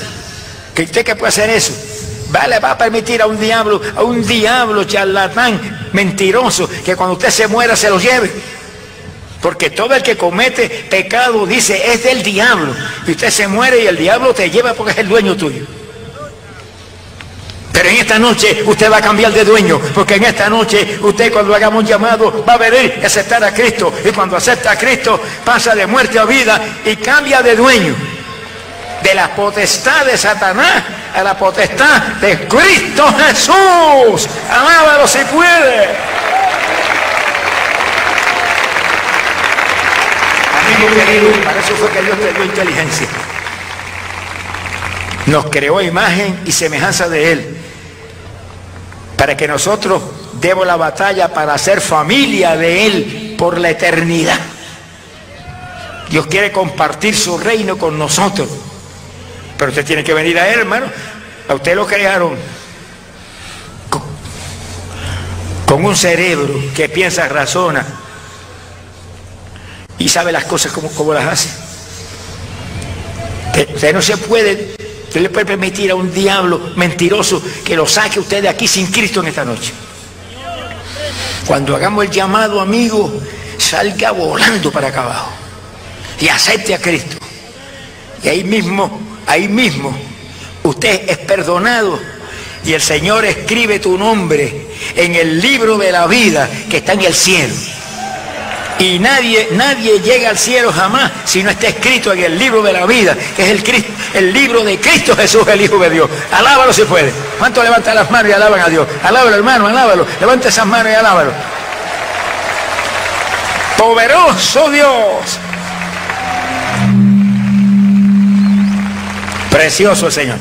¿Que usted que puede hacer eso? Vale, va a permitir a un diablo, a un diablo charlatán, mentiroso, que cuando usted se muera se lo lleve. Porque todo el que comete pecado dice es del diablo. Y usted se muere y el diablo te lleva porque es el dueño tuyo. Pero en esta noche usted va a cambiar de dueño, porque en esta noche usted cuando hagamos un llamado va a venir a aceptar a Cristo. Y cuando acepta a Cristo pasa de muerte a vida y cambia de dueño. De la potestad de Satanás a la potestad de Cristo Jesús. Alábalo si puede. Para eso fue que Dios le dio inteligencia. Nos creó imagen y semejanza de Él. Para que nosotros demos la batalla para ser familia de Él por la eternidad. Dios quiere compartir su reino con nosotros. Pero usted tiene que venir a Él, hermano. A usted lo crearon con un cerebro que piensa, razona, y sabe las cosas como, las hace. Usted no se puede, usted le puede permitir a un diablo mentiroso que lo saque usted de aquí sin Cristo en esta noche. Cuando hagamos el llamado, amigo, salga volando para acá abajo y acepte a Cristo. Y ahí mismo, ahí mismo, usted es perdonado y el Señor escribe tu nombre en el libro de la vida que está en el cielo. Y nadie, nadie llega al cielo jamás si no está escrito en el libro de la vida, que es el, el libro de Cristo Jesús, el Hijo de Dios. Alábalo si puede. ¿Cuánto levanta las manos y alaban a Dios? Alábalo, hermano, alábalo. Levanta esas manos y alábalo. Poderoso Dios. Precioso el Señor.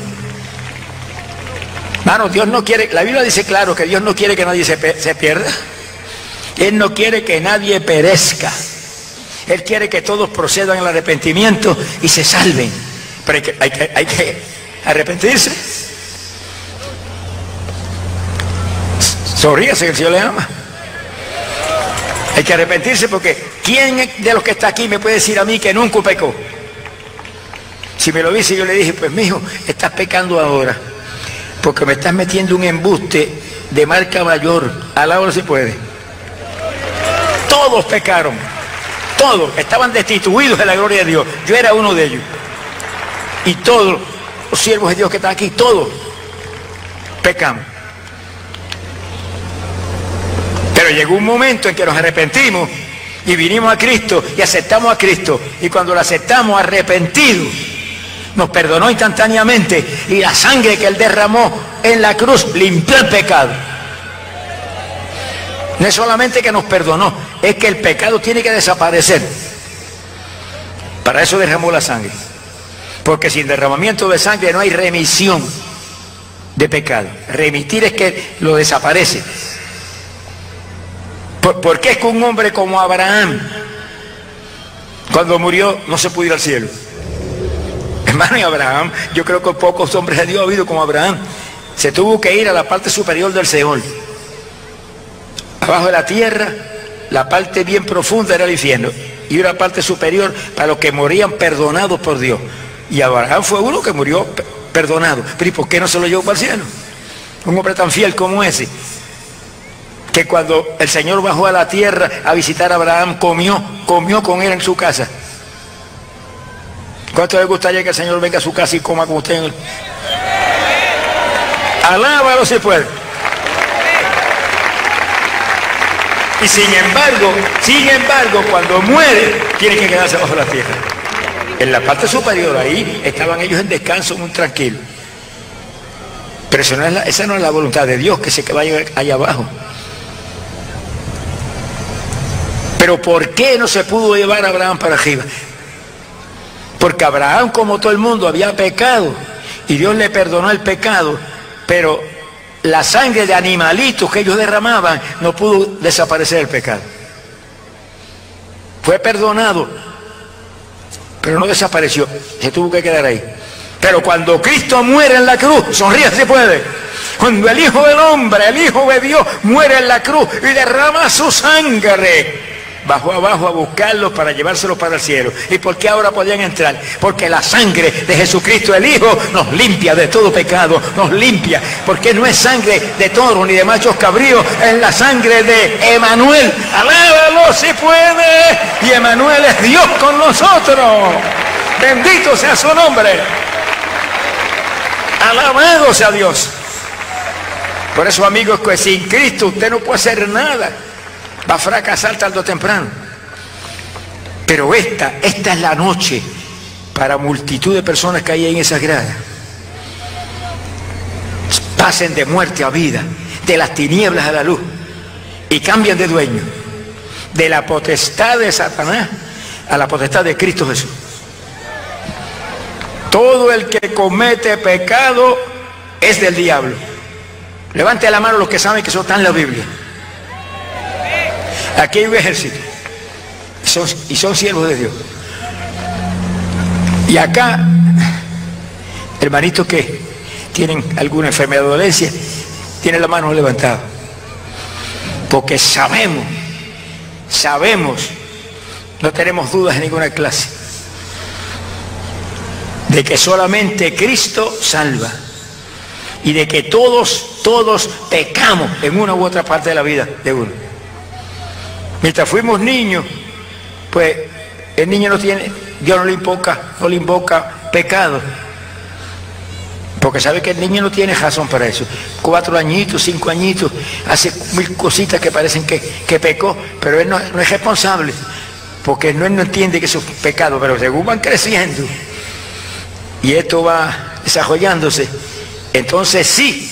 Hermano, Dios no quiere, la Biblia dice claro que Dios no quiere que nadie se, se pierda. Él no quiere que nadie perezca. Él quiere que todos procedan al arrepentimiento y se salven. Pero hay que, arrepentirse. Sonríase que el Señor le ama. Hay que arrepentirse porque ¿quién de los que está aquí me puede decir a mí que nunca pecó? Si me lo dice, yo le dije, pues mijo, estás pecando ahora. Porque me estás metiendo un embuste de marca mayor. Al se puede. Todos pecaron. Todos estaban destituidos de la gloria de Dios. Yo era uno de ellos. Y todos los siervos de Dios que están aquí, todos pecamos. Pero llegó un momento en que nos arrepentimos y vinimos a Cristo y aceptamos a Cristo. Y cuando lo aceptamos arrepentido, nos perdonó instantáneamente y la sangre que Él derramó en la cruz limpió el pecado. No es solamente que nos perdonó, es que el pecado tiene que desaparecer. Para eso derramó la sangre. Porque sin derramamiento de sangre no hay remisión de pecado. Remitir es que lo desaparece. ¿Por, qué es que un hombre como Abraham, cuando murió, no se pudo ir al cielo? Hermano, y Abraham, yo creo que pocos hombres de Dios ha habido como Abraham. Se tuvo que ir a la parte superior del Seol. Abajo de la tierra, la parte bien profunda era el infierno. Y una parte superior para los que morían perdonados por Dios. Y Abraham fue uno que murió perdonado. Pero ¿y por qué no se lo llevó para el cielo? Un hombre tan fiel como ese que cuando el Señor bajó a la tierra a visitar a Abraham, comió, comió con él en su casa. ¿Cuánto le gustaría que el Señor venga a su casa y coma con usted? Alábalo si puede. Y sin embargo, sin embargo, cuando muere, tiene que quedarse bajo la tierra. En la parte superior, ahí estaban ellos en descanso muy tranquilos. Pero esa no es la, esa no es la voluntad de Dios, que se vaya allá abajo. Pero ¿por qué no se pudo llevar a Abraham para arriba? Porque Abraham, como todo el mundo, había pecado y Dios le perdonó el pecado, pero la sangre de animalitos que ellos derramaban no pudo desaparecer el pecado. Fue perdonado, pero no desapareció, se tuvo que quedar ahí. Pero cuando Cristo muere en la cruz, sonríe si puede. Cuando el Hijo del Hombre, el Hijo de Dios, muere en la cruz y derrama su sangre, bajó abajo a buscarlos para llevárselos para el cielo. ¿Y por qué ahora podían entrar? Porque la sangre de Jesucristo el Hijo nos limpia de todo pecado, nos limpia. Porque no es sangre de toro ni de machos cabríos, es la sangre de Emanuel. Alábalo si puede. Y Emanuel es Dios con nosotros. Bendito sea su nombre. Alabado sea Dios. Por eso, amigos, que sin Cristo usted no puede hacer nada va a fracasar tarde o temprano. Pero esta, esta es la noche para multitud de personas que hay en esas gradas. Pasen de muerte a vida, de las tinieblas a la luz y cambian de dueño, de la potestad de Satanás a la potestad de Cristo Jesús. Todo el que comete pecado es del diablo. Levante la mano los que saben que eso está en la Biblia. Aquí hay un ejército. y son siervos de Dios. Y acá, hermanitos que tienen alguna enfermedad o dolencia, tienen la mano levantada. Porque sabemos, sabemos, no tenemos dudas en ninguna clase, de que solamente Cristo salva y de que todos, todos pecamos en una u otra parte de la vida de uno. Mientras fuimos niños, pues el niño no tiene, Dios no le invoca, no le invoca pecado. Porque sabe que el niño no tiene razón para eso. Cuatro añitos, cinco añitos, hace mil cositas que parecen que, pecó, pero él no, es responsable. Porque él no entiende que eso es pecado, pero según van creciendo y esto va desarrollándose, entonces sí,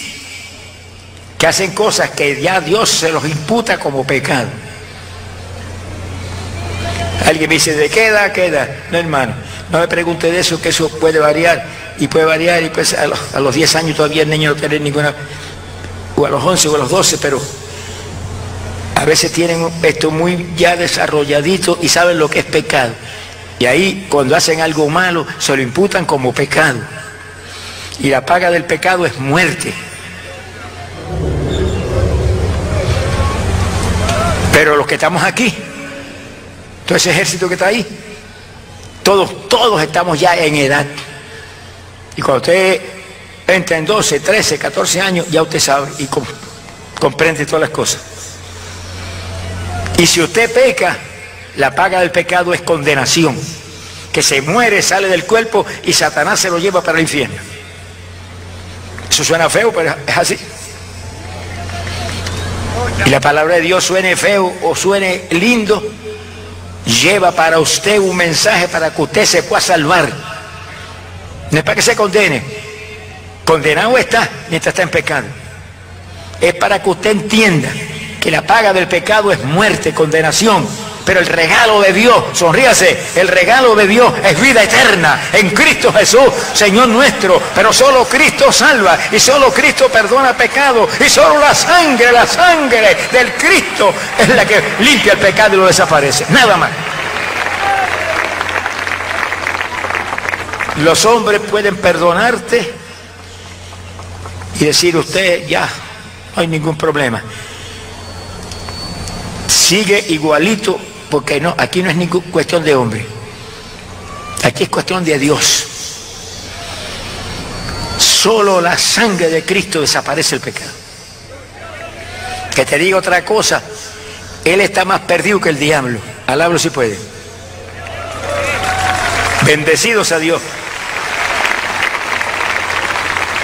que hacen cosas que ya Dios se los imputa como pecado. Alguien me dice, ¿de qué queda? No, hermano, no me pregunte de eso, que eso puede variar. Y puede variar, y pues a los, 10 años todavía el niño no tiene ninguna, o a los 11 o a los 12, pero a veces tienen esto muy ya desarrolladito y saben lo que es pecado. Y ahí cuando hacen algo malo se lo imputan como pecado. Y la paga del pecado es muerte. Pero los que estamos aquí, todo ese ejército que está ahí, todos, todos estamos ya en edad. Y cuando usted entra en 12, 13, 14 años, ya usted sabe y comprende todas las cosas. Y si usted peca, la paga del pecado es condenación. Que se muere, sale del cuerpo y Satanás se lo lleva para el infierno. Eso suena feo, pero es así. Y la palabra de Dios suene feo o suene lindo, lleva para usted un mensaje para que usted se pueda salvar. No es para que se condene. Condenado está mientras está en pecado. Es para que usted entienda que la paga del pecado es muerte, condenación, pero el regalo de Dios, sonríase, el regalo de Dios es vida eterna en Cristo Jesús, Señor nuestro. Pero solo Cristo salva y solo Cristo perdona pecado y solo la sangre, la sangre del Cristo es la que limpia el pecado y lo desaparece. Nada más. Los hombres pueden perdonarte y decir usted ya, no hay ningún problema. Sigue igualito porque no, aquí no es ninguna cuestión de hombre. Aquí es cuestión de Dios. Solo la sangre de Cristo desaparece el pecado. Que te diga otra cosa, Él está más perdido que el diablo. Alábalo si puede. Bendecidos a Dios.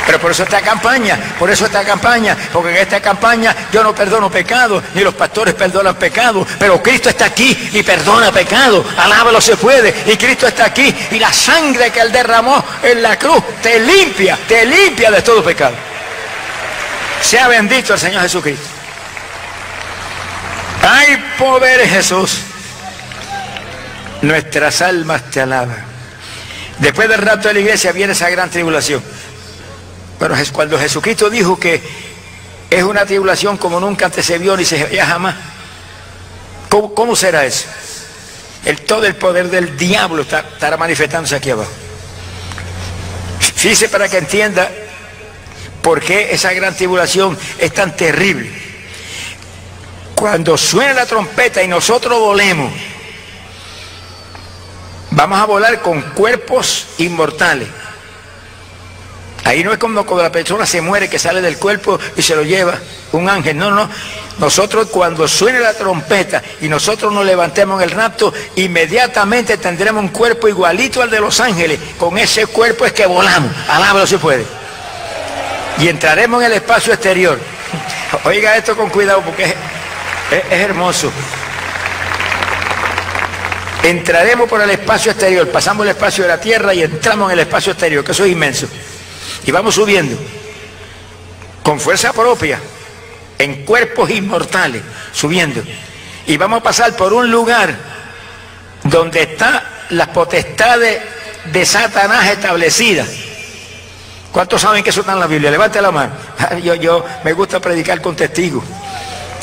Pero por eso esta campaña, por eso esta campaña, porque en esta campaña yo no perdono pecado, ni los pastores perdonan pecado, pero Cristo está aquí y perdona pecado, alábalo se puede, y Cristo está aquí y la sangre que Él derramó en la cruz te limpia, te limpia de todo pecado. Sea bendito el Señor Jesucristo. Hay poder en Jesús. Nuestras almas te alaban. Después del rato de la iglesia viene esa gran tribulación. Pero cuando Jesucristo dijo que es una tribulación como nunca antes se vio ni se veía jamás, ¿cómo, será eso? El, todo el poder del diablo estará manifestándose aquí abajo. Fíjese para que entienda por qué esa gran tribulación es tan terrible. Cuando suene la trompeta y nosotros volemos, vamos a volar con cuerpos inmortales. Ahí no es como cuando la persona se muere, que sale del cuerpo y se lo lleva un ángel. No, no. Nosotros cuando suene la trompeta y nosotros nos levantemos en el rapto, inmediatamente tendremos un cuerpo igualito al de los ángeles. Con ese cuerpo es que volamos. Alábalo si puede. Y entraremos en el espacio exterior. [laughs] Oiga esto con cuidado porque es, es hermoso. Entraremos por el espacio exterior, pasamos el espacio de la tierra y entramos en el espacio exterior, que eso es inmenso. Y vamos subiendo con fuerza propia, en cuerpos inmortales, subiendo. Y vamos a pasar por un lugar donde están las potestades de Satanás establecidas. ¿Cuántos saben que eso está en la Biblia? Levante la mano. [laughs] Yo, yo me gusta predicar con testigos.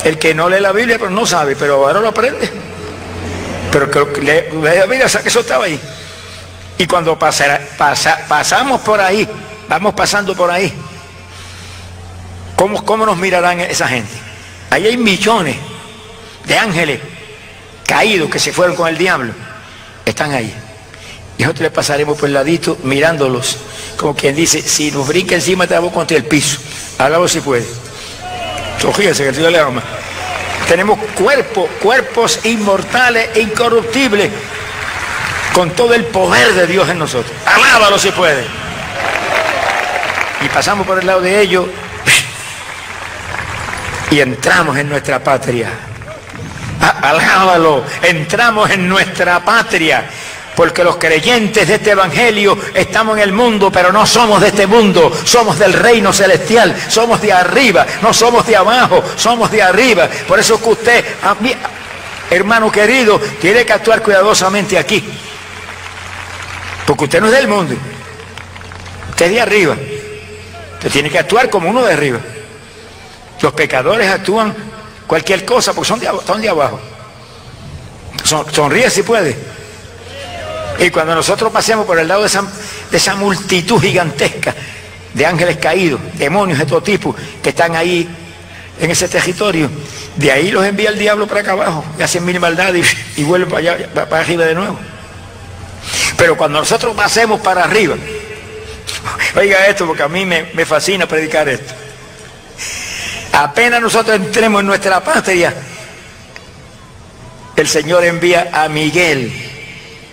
El que no lee la Biblia pero no sabe, pero ahora lo aprende. Pero que lee, la Biblia, que eso estaba ahí. Y cuando pasamos por ahí, Vamos pasando por ahí. ¿Cómo, ¿Cómo nos mirarán esa gente? Ahí hay millones de ángeles caídos que se fueron con el diablo. Están ahí. Y nosotros le pasaremos por el ladito mirándolos. Como quien dice, si nos brinca encima te damos contra el piso. Hágalo si puede. Fíjense que el Dios le ama. Tenemos cuerpos, cuerpos inmortales e incorruptibles, con todo el poder de Dios en nosotros. Alábalo si puede y pasamos por el lado de ellos y entramos en nuestra patria. Alábalo, entramos en nuestra patria. Porque los creyentes de este Evangelio estamos en el mundo, pero no somos de este mundo, somos del reino celestial, somos de arriba, no somos de abajo, somos de arriba. Por eso que usted, hermano querido, tiene que actuar cuidadosamente aquí. Porque usted no es del mundo, usted es de arriba. Usted tiene que actuar como uno de arriba. Los pecadores actúan cualquier cosa porque son de, de abajo. sonríe si puede. Y cuando nosotros pasemos por el lado de esa, de esa multitud gigantesca de ángeles caídos, demonios de todo tipo, que están ahí en ese territorio, de ahí los envía el diablo para acá abajo, y hacen mil maldades y, y vuelven para allá, para arriba de nuevo. Pero cuando nosotros pasemos para arriba, [laughs] Oiga esto porque a mí me, fascina predicar esto. Apenas nosotros entremos en nuestra patria, el Señor envía a Miguel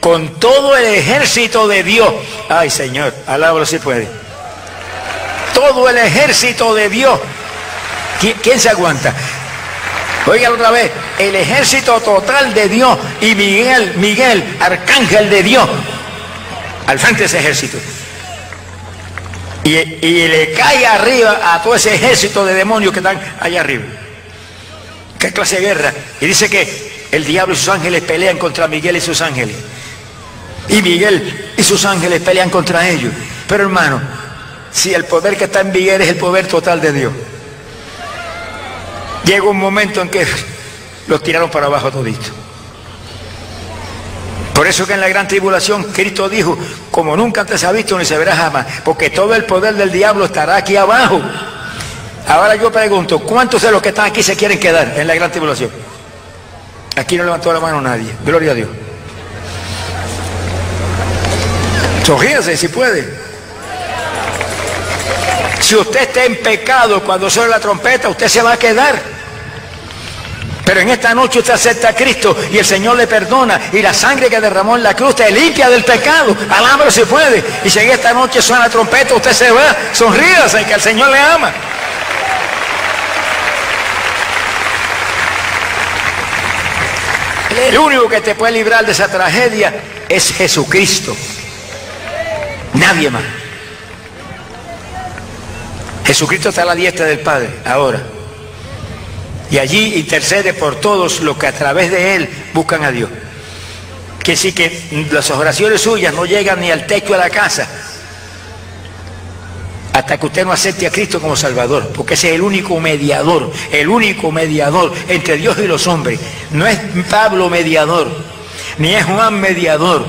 con todo el ejército de Dios. Ay Señor, alábalo si puede. Todo el ejército de Dios. ¿Quién, se aguanta? Oiga otra vez, el ejército total de Dios y Miguel, Miguel, arcángel de Dios, al frente de ese ejército y, le cae arriba a todo ese ejército de demonios que están allá arriba. ¿Qué clase de guerra? Y dice que el diablo y sus ángeles pelean contra Miguel y sus ángeles. Y Miguel y sus ángeles pelean contra ellos. Pero hermano, si el poder que está en Miguel es el poder total de Dios, llega un momento en que los tiraron para abajo todito. Por eso que en la gran tribulación Cristo dijo, como nunca antes se ha visto ni se verá jamás, porque todo el poder del diablo estará aquí abajo. Ahora yo pregunto, ¿cuántos de los que están aquí se quieren quedar en la gran tribulación? Aquí no levantó la mano nadie. Gloria a Dios. Sonríase si puede. Si usted está en pecado cuando suena la trompeta, usted se va a quedar. Pero en esta noche usted acepta a Cristo y el Señor le perdona y la sangre que derramó en la cruz te limpia del pecado. Alámbro si puede. Y si en esta noche suena trompeta, usted se va, sonríase que el Señor le ama. El único que te puede librar de esa tragedia es Jesucristo. Nadie más. Jesucristo está a la diestra del Padre ahora. Y allí intercede por todos los que a través de Él buscan a Dios. Que sí que las oraciones suyas no llegan ni al techo de la casa hasta que usted no acepte a Cristo como Salvador, porque ese es el único mediador, el único mediador entre Dios y los hombres. No es Pablo mediador, ni es Juan mediador,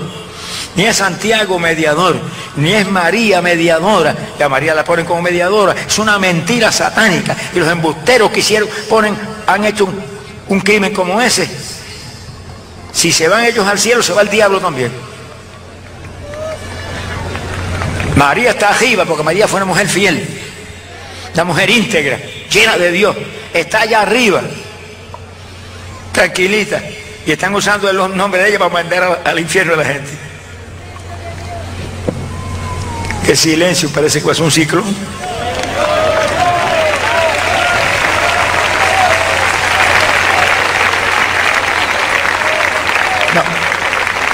ni es Santiago mediador, ni es María mediadora. Y a María la ponen como mediadora. Es una mentira satánica. Y los embusteros que hicieron, ponen, han hecho un, un crimen como ese. Si se van ellos al cielo, se va el diablo también. María está arriba porque María fue una mujer fiel, una mujer íntegra, llena de Dios. Está allá arriba, tranquilita. Y están usando el nombre de ella para mandar al infierno a la gente. Qué silencio, parece que es un ciclo. No.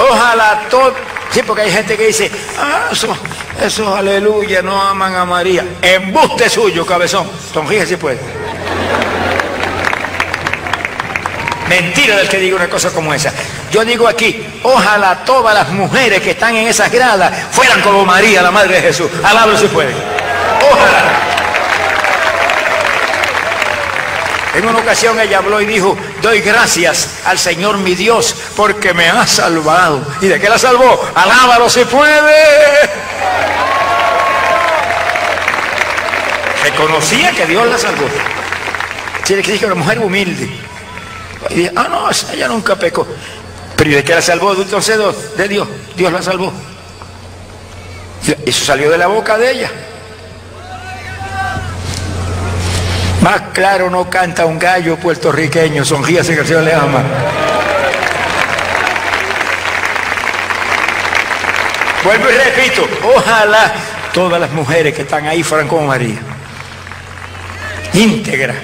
Ojalá todo. Sí, porque hay gente que dice, ah, eso, eso, aleluya, no aman a María. Embuste suyo, cabezón. Sonríe si puede. Mentira del que diga una cosa como esa. Yo digo aquí, ojalá todas las mujeres que están en esas gradas fueran como María, la Madre de Jesús. Alábalo si puede. Ojalá. En una ocasión ella habló y dijo, doy gracias al Señor mi Dios porque me ha salvado. ¿Y de qué la salvó? Alábalo si puede. Reconocía que Dios la salvó. Tiene que decir una mujer humilde. Y dije, ah, no, ella nunca pecó. Pero ¿y de qué la salvó? Entonces de Dios. Dios la salvó. Eso salió de la boca de ella. Más claro no canta un gallo puertorriqueño, sonríase que el Señor le ama. Vuelvo y repito, ojalá todas las mujeres que están ahí fueran como María. Íntegra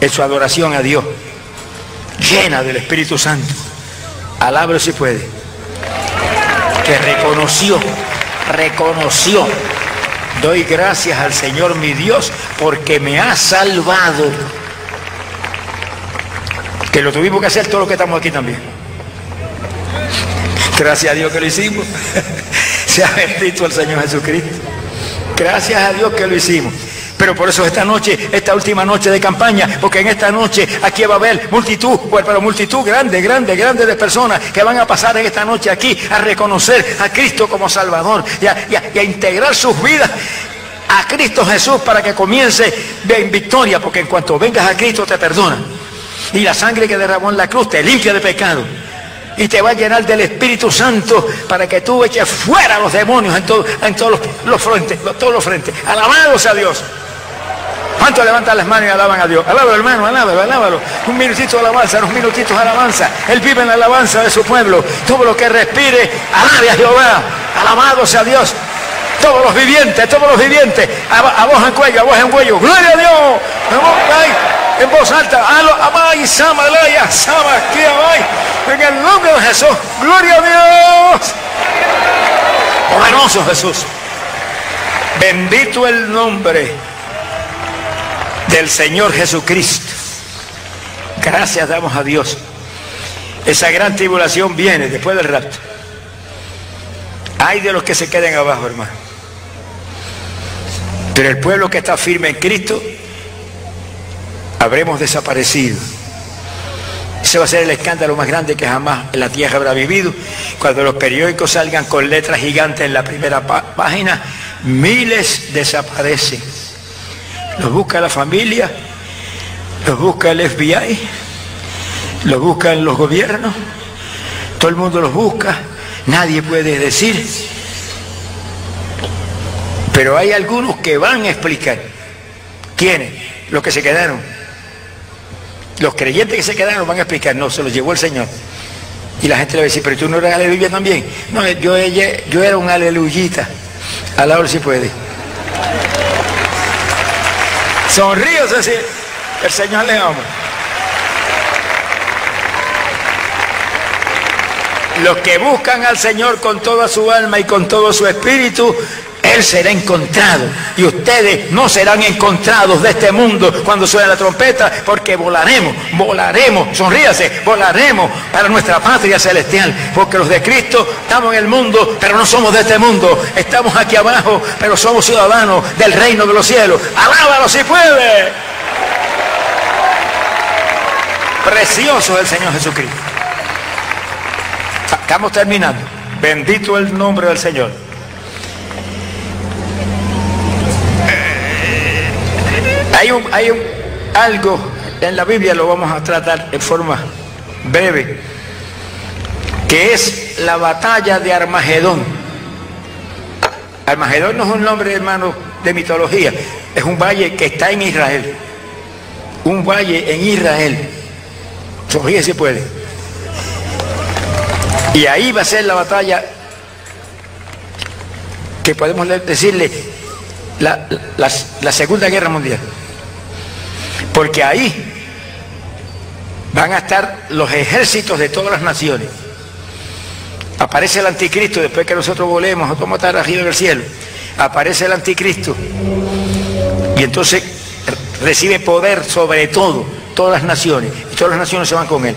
en su adoración a Dios, llena del Espíritu Santo. Alabro si puede. Que reconoció, reconoció Doy gracias al Señor mi Dios porque me ha salvado. Que lo tuvimos que hacer todo lo que estamos aquí también. Gracias a Dios que lo hicimos. [laughs] Sea bendito el Señor Jesucristo. Gracias a Dios que lo hicimos. Pero por eso esta noche, esta última noche de campaña, porque en esta noche aquí va a haber multitud, pues, pero multitud grande, grande, grande de personas que van a pasar en esta noche aquí a reconocer a Cristo como Salvador y a, integrar sus vidas a Cristo Jesús para que comience en victoria, porque en cuanto vengas a Cristo te perdona. Y la sangre que derramó en la cruz te limpia de pecado. Y te va a llenar del Espíritu Santo para que tú eches fuera a los demonios en, todos los, frentes, todos los frentes. Alabados a Dios. ¿Cuántos levantan las manos y alaban a Dios? Alábalo, hermano, alábalo, alábalo. Un minutito de alabanza, unos minutitos de alabanza. Él vive en la alabanza de su pueblo. Todo lo que respire, alabe a Jehová. Alabado sea Dios. Todos los vivientes, todos los vivientes. A, voz en cuello, a voz en cuello. Gloria a Dios. En voz alta. Amay, sama, laya, sama, En el nombre de Jesús. Gloria a Dios. Poderoso Jesús. Bendito el nombre del Señor Jesucristo. Gracias damos a Dios Esa gran tribulación viene después del rapto. Hay de los que se queden abajo, hermano. Pero el pueblo que está firme en Cristo, habremos desaparecido. Ese va a ser el escándalo más grande que jamás la tierra habrá vivido. Cuando los periódicos salgan con letras gigantes en la primera página, miles desaparecen. Los busca la familia, los busca el FBI, los buscan los gobiernos, todo el mundo los busca, nadie puede decir. Pero hay algunos que van a explicar. ¿Quiénes? Los que se quedaron. Los creyentes que se quedaron van a explicar. No, se los llevó el Señor. Y la gente le va a decir, pero tú no eras aleluya también. No, yo, yo era un aleluyita. A la hora si puede. Sonríos así. El Señor le ama. Los que buscan al Señor con toda su alma y con todo su espíritu, Él será encontrado. Y ustedes no serán encontrados de este mundo cuando suene la trompeta, porque volaremos, volaremos, sonríase, volaremos para nuestra patria celestial. Porque los de Cristo estamos en el mundo, pero no somos de este mundo. Estamos aquí abajo, pero somos ciudadanos del reino de los cielos. Alábalo si puede. Precioso el Señor Jesucristo. Estamos terminando. Bendito el nombre del Señor. Hay, un, hay un, algo en la Biblia, lo vamos a tratar en forma breve, que es la batalla de Armagedón. Armagedón no es un nombre, hermano, de mitología, es un valle que está en Israel. Un valle en Israel. Sonríe si puede. Y ahí va a ser la batalla que podemos decirle la, la, Segunda Guerra Mundial. Porque ahí van a estar los ejércitos de todas las naciones. Aparece el anticristo después que nosotros volemos, nosotros estar arriba en el cielo. Aparece el anticristo. Y entonces recibe poder sobre todo, todas las naciones. Y todas las naciones se van con él.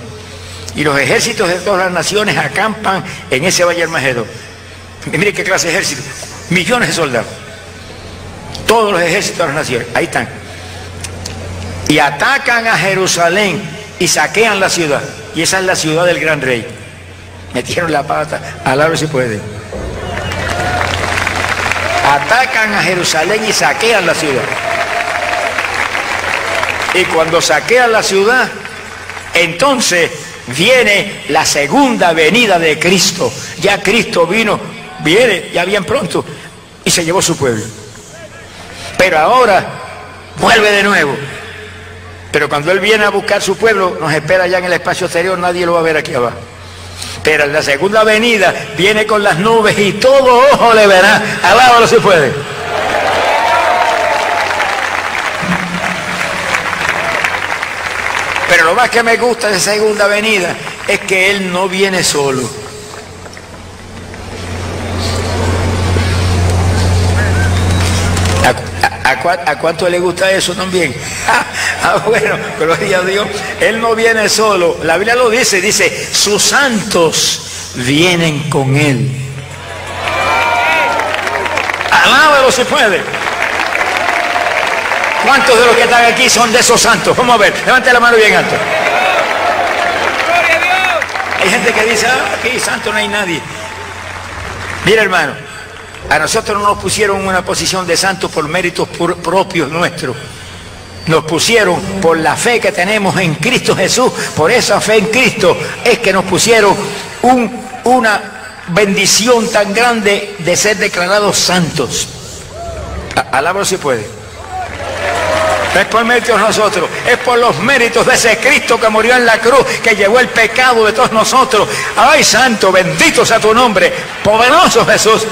Y los ejércitos de todas las naciones acampan en ese Valle Armagedón. Mire qué clase de ejército. Millones de soldados. Todos los ejércitos de las naciones. Ahí están. Y atacan a Jerusalén y saquean la ciudad. Y esa es la ciudad del gran rey. Metieron la pata. Al lado si puede. Atacan a Jerusalén y saquean la ciudad. Y cuando saquean la ciudad, entonces viene la segunda venida de Cristo. Ya Cristo vino, viene ya bien pronto y se llevó su pueblo. Pero ahora vuelve de nuevo. Pero cuando Él viene a buscar su pueblo, nos espera ya en el espacio exterior, nadie lo va a ver aquí abajo. Pero en la segunda venida viene con las nubes y todo ojo le verá. Alábalo si puede. Pero lo más que me gusta de segunda venida es que Él no viene solo. ¿A, cuánto le gusta eso también? [laughs] Ah, bueno, gloria a Dios. Él no viene solo. La Biblia lo dice, dice, sus santos vienen con Él. Alábalo si puede. ¿Cuántos de los que están aquí son de esos santos? Vamos a ver, levante la mano bien alto. Hay gente que dice, ah, aquí santo no hay nadie. Mira hermano, a nosotros no nos pusieron en una posición de santos por méritos propios nuestros. Nos pusieron por la fe que tenemos en Cristo Jesús. Por esa fe en Cristo es que nos pusieron una bendición tan grande de ser declarados santos. Alabro si puede es por méritos nosotros, es por los méritos de ese Cristo que murió en la cruz, que llevó el pecado de todos nosotros. Ay, santo, bendito sea tu nombre, poderoso Jesús.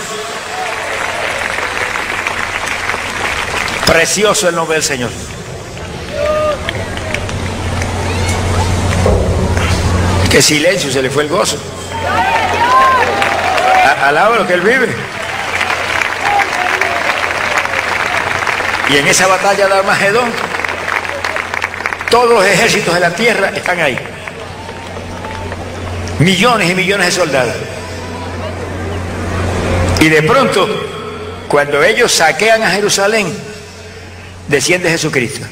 Precioso el nombre del Señor. Qué silencio, se le fue el gozo. Alaba lo que él vive. Y en esa batalla de Armagedón, todos los ejércitos de la tierra están ahí. millones y millones de soldados. Y de pronto, cuando ellos saquean a Jerusalén, desciende Jesucristo.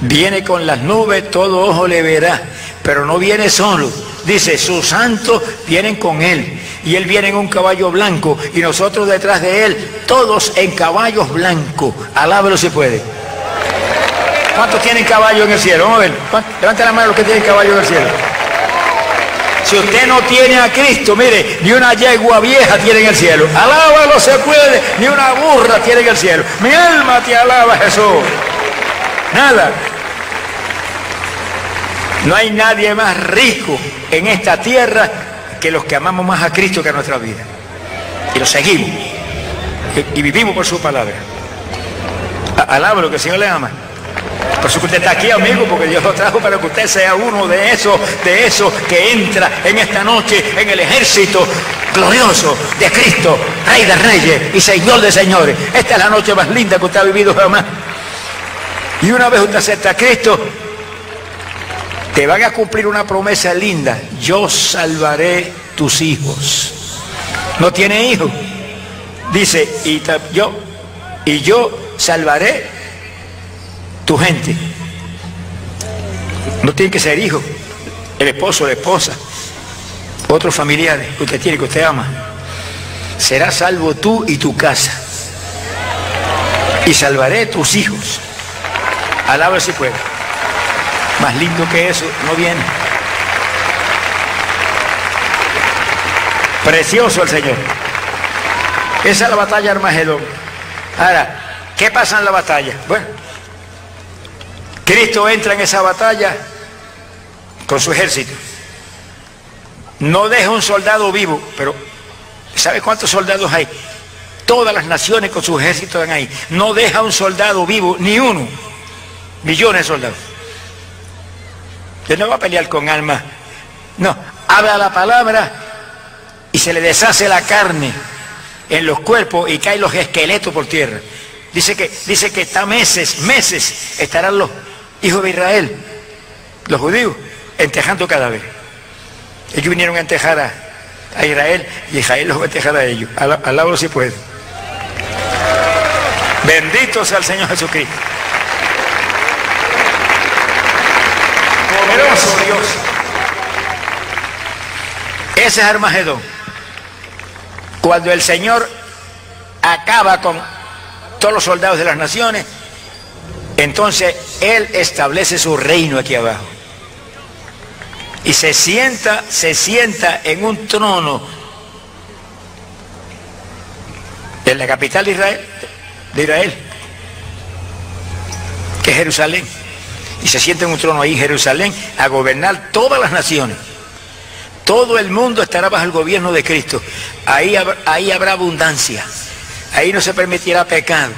Viene con las nubes, todo ojo le verá, pero no viene solo. Dice, sus santos vienen con él. Y él viene en un caballo blanco y nosotros detrás de él, todos en caballos blancos. Alábelo si puede. ¿Cuántos tienen caballo en el cielo? Vamos a ver. Levante la mano los que tienen caballo en el cielo. Si usted no tiene a Cristo, mire, ni una yegua vieja tiene en el cielo. Alábalo se puede, ni una burra tiene en el cielo. Mi alma te alaba, Jesús. Nada. No hay nadie más rico en esta tierra que los que amamos más a Cristo que a nuestra vida. Y lo seguimos. Y, vivimos por su palabra. Alábalo que el Señor le ama. Por eso que usted está aquí, amigo, porque Dios lo trajo para que usted sea uno de esos, de esos que entra en esta noche en el ejército glorioso de Cristo, Rey de Reyes y Señor de Señores. Esta es la noche más linda que usted ha vivido jamás. Y una vez usted acepta a Cristo, te van a cumplir una promesa linda. Yo salvaré tus hijos. No tiene hijos. Dice, y yo, y yo salvaré tu gente. No tiene que ser hijo, el esposo, la esposa, otros familiares que usted tiene, que usted ama. Será salvo tú y tu casa. Y salvaré tus hijos. Alaba si puede. Más lindo que eso no viene. Precioso el Señor. Esa es la batalla Armagedón. Ahora, ¿qué pasa en la batalla? Bueno, Cristo entra en esa batalla con su ejército. No deja un soldado vivo, pero ¿sabe cuántos soldados hay? Todas las naciones con su ejército están ahí. No deja un soldado vivo, ni uno. Millones de soldados. Usted no va a pelear con alma. No, habla la palabra y se le deshace la carne en los cuerpos y caen los esqueletos por tierra. Dice que, dice que está meses, meses estarán los hijos de Israel, los judíos, entejando cada vez. Ellos vinieron a entejar a, Israel y Israel los va a entejar a ellos. Al, al lado si puede. Bendito sea el Señor Jesucristo. Poderoso Dios. Ese es Armagedón. Cuando el Señor acaba con todos los soldados de las naciones, entonces Él establece su reino aquí abajo. Y se sienta, se sienta en un trono en la capital de Israel, de Israel, que es Jerusalén. Y se sienta en un trono ahí en Jerusalén a gobernar todas las naciones. Todo el mundo estará bajo el gobierno de Cristo. Ahí, ahí habrá abundancia. Ahí no se permitirá pecado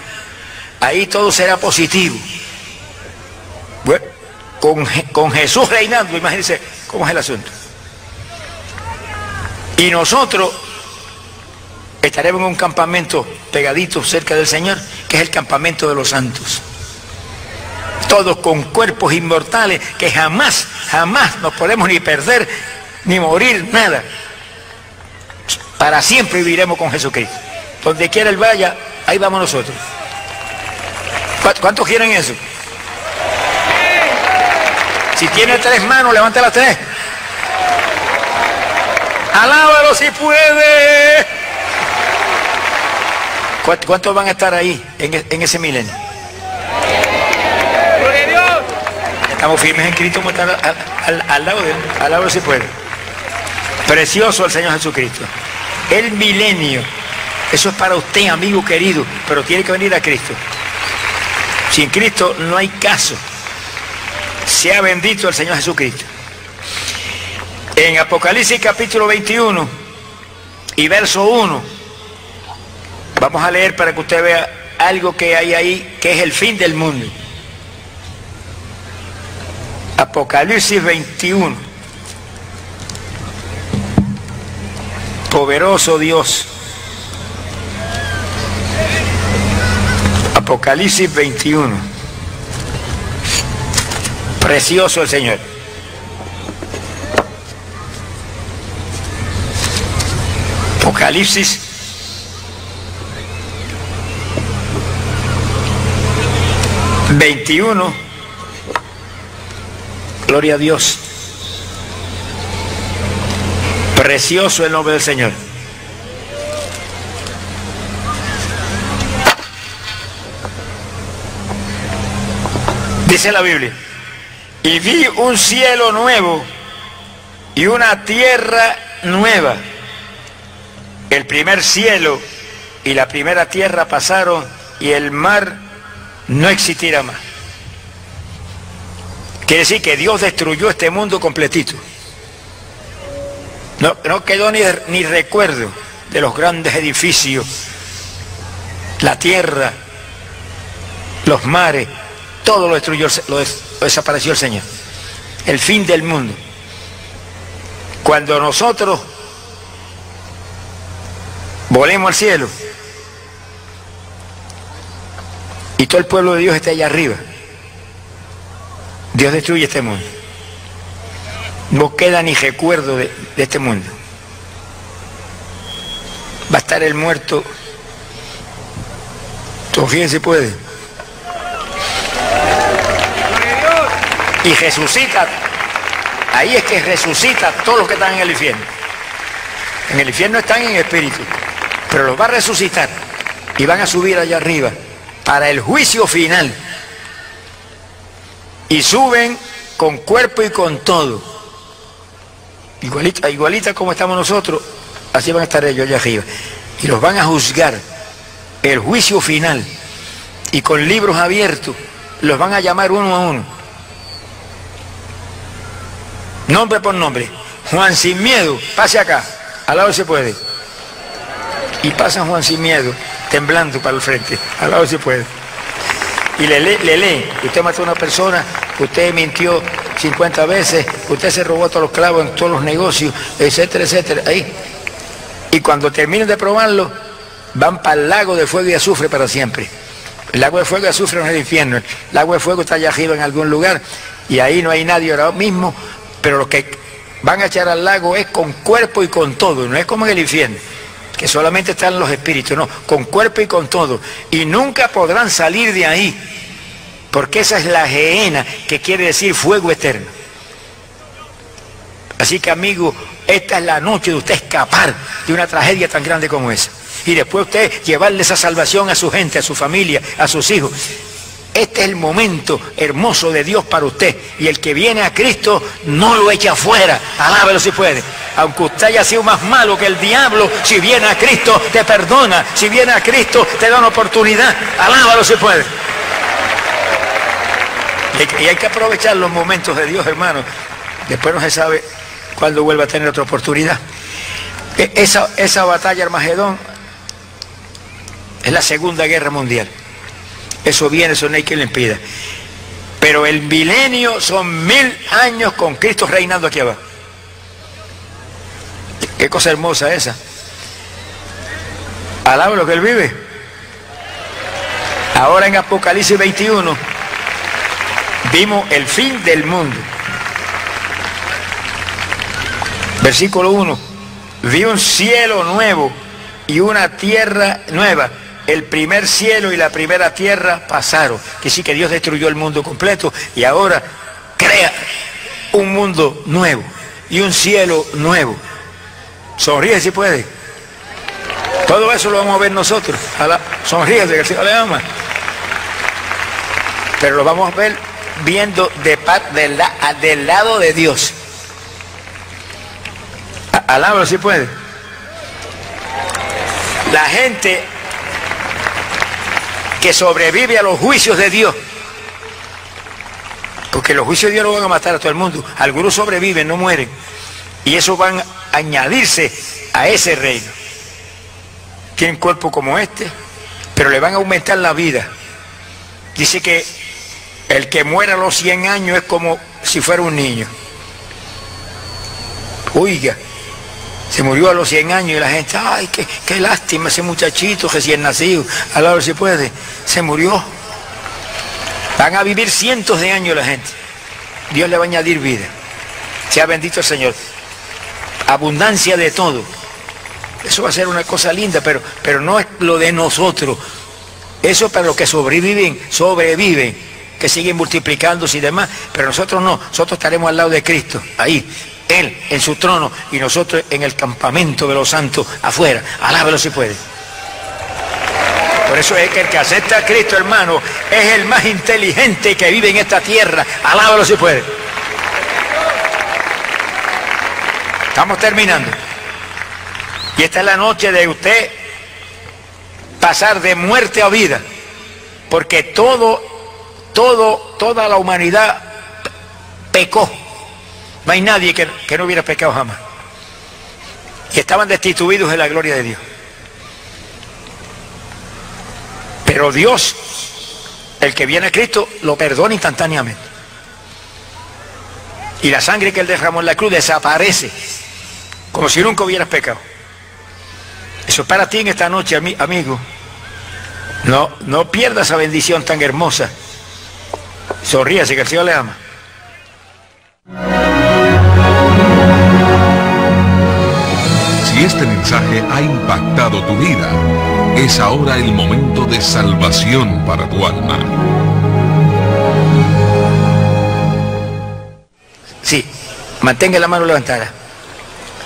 ahí todo será positivo. Bueno, con, Jesús reinando, imagínense cómo es el asunto. Y nosotros estaremos en un campamento pegadito cerca del Señor, que es el campamento de los santos. Todos con cuerpos inmortales que jamás, jamás nos podemos ni perder, ni morir, nada. Para siempre viviremos con Jesucristo. Donde quiera Él vaya, ahí vamos nosotros. ¿Cuántos quieren eso? Si tiene tres manos, levante las tres. Alábalo si puede. ¿Cuántos van a estar ahí en, e, ese milenio? Estamos firmes en Cristo como al, al, lado de él. Alábalo si puede. Precioso el Señor Jesucristo. El milenio. Eso es para usted, amigo querido, pero tiene que venir a Cristo. Sin Cristo no hay caso. Sea bendito el Señor Jesucristo. En Apocalipsis capítulo 21 y verso 1, vamos a leer para que usted vea algo que hay ahí, que es el fin del mundo. Apocalipsis 21. Poderoso Dios. Apocalipsis 21. Precioso el Señor. Apocalipsis veintiuno. Gloria a Dios. Precioso el nombre del Señor. Dice la Biblia. Y vi un cielo nuevo y una tierra nueva. El primer cielo y la primera tierra pasaron y el mar no existirá más. Quiere decir que Dios destruyó este mundo completito. No, no quedó ni, ni recuerdo de los grandes edificios, la tierra, los mares, todo lo destruyó, lo, desapareció el Señor. El fin del mundo. Cuando nosotros volemos al cielo y todo el pueblo de Dios está allá arriba, Dios destruye este mundo. No queda ni recuerdo de, este mundo. Va a estar el muerto. Todavía se puede. Y resucita. Ahí es que resucita todos los que están en el infierno. En el infierno están en espíritu, pero los va a resucitar y van a subir allá arriba para el juicio final. Y suben con cuerpo y con todo. Igualita, igualita como estamos nosotros, así van a estar ellos allá arriba. Y los van a juzgar. El juicio final. Y con libros abiertos los van a llamar uno a uno nombre por nombre. Juan sin miedo, pase acá, al lado se puede. Y pasa Juan sin miedo, temblando para el frente, al lado se puede. Y le lee, le lee, usted mató a una persona, usted mintió 50 veces, usted se robó todos los clavos en todos los negocios, etcétera, etcétera. Ahí. Y cuando terminen de probarlo, van para el lago de fuego y azufre para siempre. El lago de fuego y azufre no es el infierno. El lago de fuego está allá arriba en algún lugar y ahí no hay nadie ahora mismo pero lo que van a echar al lago es con cuerpo y con todo, no es como en el infierno, que solamente están los espíritus, no, con cuerpo y con todo. Y nunca podrán salir de ahí, porque esa es la geena, que quiere decir fuego eterno. Así que amigo, esta es la noche de usted escapar de una tragedia tan grande como esa. Y después usted llevarle esa salvación a su gente, a su familia, a sus hijos. Este es el momento hermoso de Dios para usted. Y el que viene a Cristo no lo echa afuera. Alábelo si puede. Aunque usted haya sido más malo que el diablo, si viene a Cristo te perdona. Si viene a Cristo te da una oportunidad. Alábalo si puede. Y hay que aprovechar los momentos de Dios, hermano. Después no se sabe cuándo vuelva a tener otra oportunidad. E, esa, esa batalla Armagedón es la Segunda Guerra Mundial. Eso viene, eso no hay quien le impida. Pero el milenio son mil años con Cristo reinando aquí abajo. Qué cosa hermosa esa. Alaba lo que él vive. Ahora en Apocalipsis 21 vimos el fin del mundo. Versículo 1. Vi un cielo nuevo y una tierra nueva el primer cielo y la primera tierra pasaron. Que sí que Dios destruyó el mundo completo y ahora crea un mundo nuevo y un cielo nuevo. Sonríe si puede. Todo eso lo vamos a ver nosotros. sonríe que el Señor le ama. Pero lo vamos a ver viendo de del, lado de Dios. Alábalo si puede. La gente que sobrevive a los juicios de Dios. Porque los juicios de Dios no van a matar a todo el mundo. Algunos sobreviven, no mueren. Y eso van a añadirse a ese reino. Tienen cuerpo como este, pero le van a aumentar la vida. Dice que el que muera a los 100 años es como si fuera un niño. Oiga, se murió a los 100 años y la gente, ay, qué, qué lástima ese muchachito recién nacido, a la hora si puede, se murió. Van a vivir cientos de años la gente. Dios le va a añadir vida. Sea bendito el Señor. Abundancia de todo. Eso va a ser una cosa linda, pero, pero no es lo de nosotros. Eso es para los que sobreviven, sobreviven, que siguen multiplicándose y demás, pero nosotros no, nosotros estaremos al lado de Cristo, ahí, Él en su trono y nosotros en el campamento de los santos afuera. Alábelo si puede. Por eso es que el que acepta a Cristo, hermano, es el más inteligente que vive en esta tierra. Alábalo si puede. Estamos terminando. Y esta es la noche de usted pasar de muerte a vida. Porque todo, todo, toda la humanidad pecó. No hay nadie que, no hubiera pecado jamás. Y estaban destituidos de la gloria de Dios. Pero Dios, el que viene a Cristo, lo perdona instantáneamente. Y la sangre que él derramó en la cruz desaparece, como si nunca hubieras pecado. Eso es para ti en esta noche, amigo. No, no pierdas esa bendición tan hermosa. Sonríase que el Señor le ama. Este mensaje ha impactado tu vida, es ahora el momento de salvación para tu alma. Sí, mantenga la mano levantada.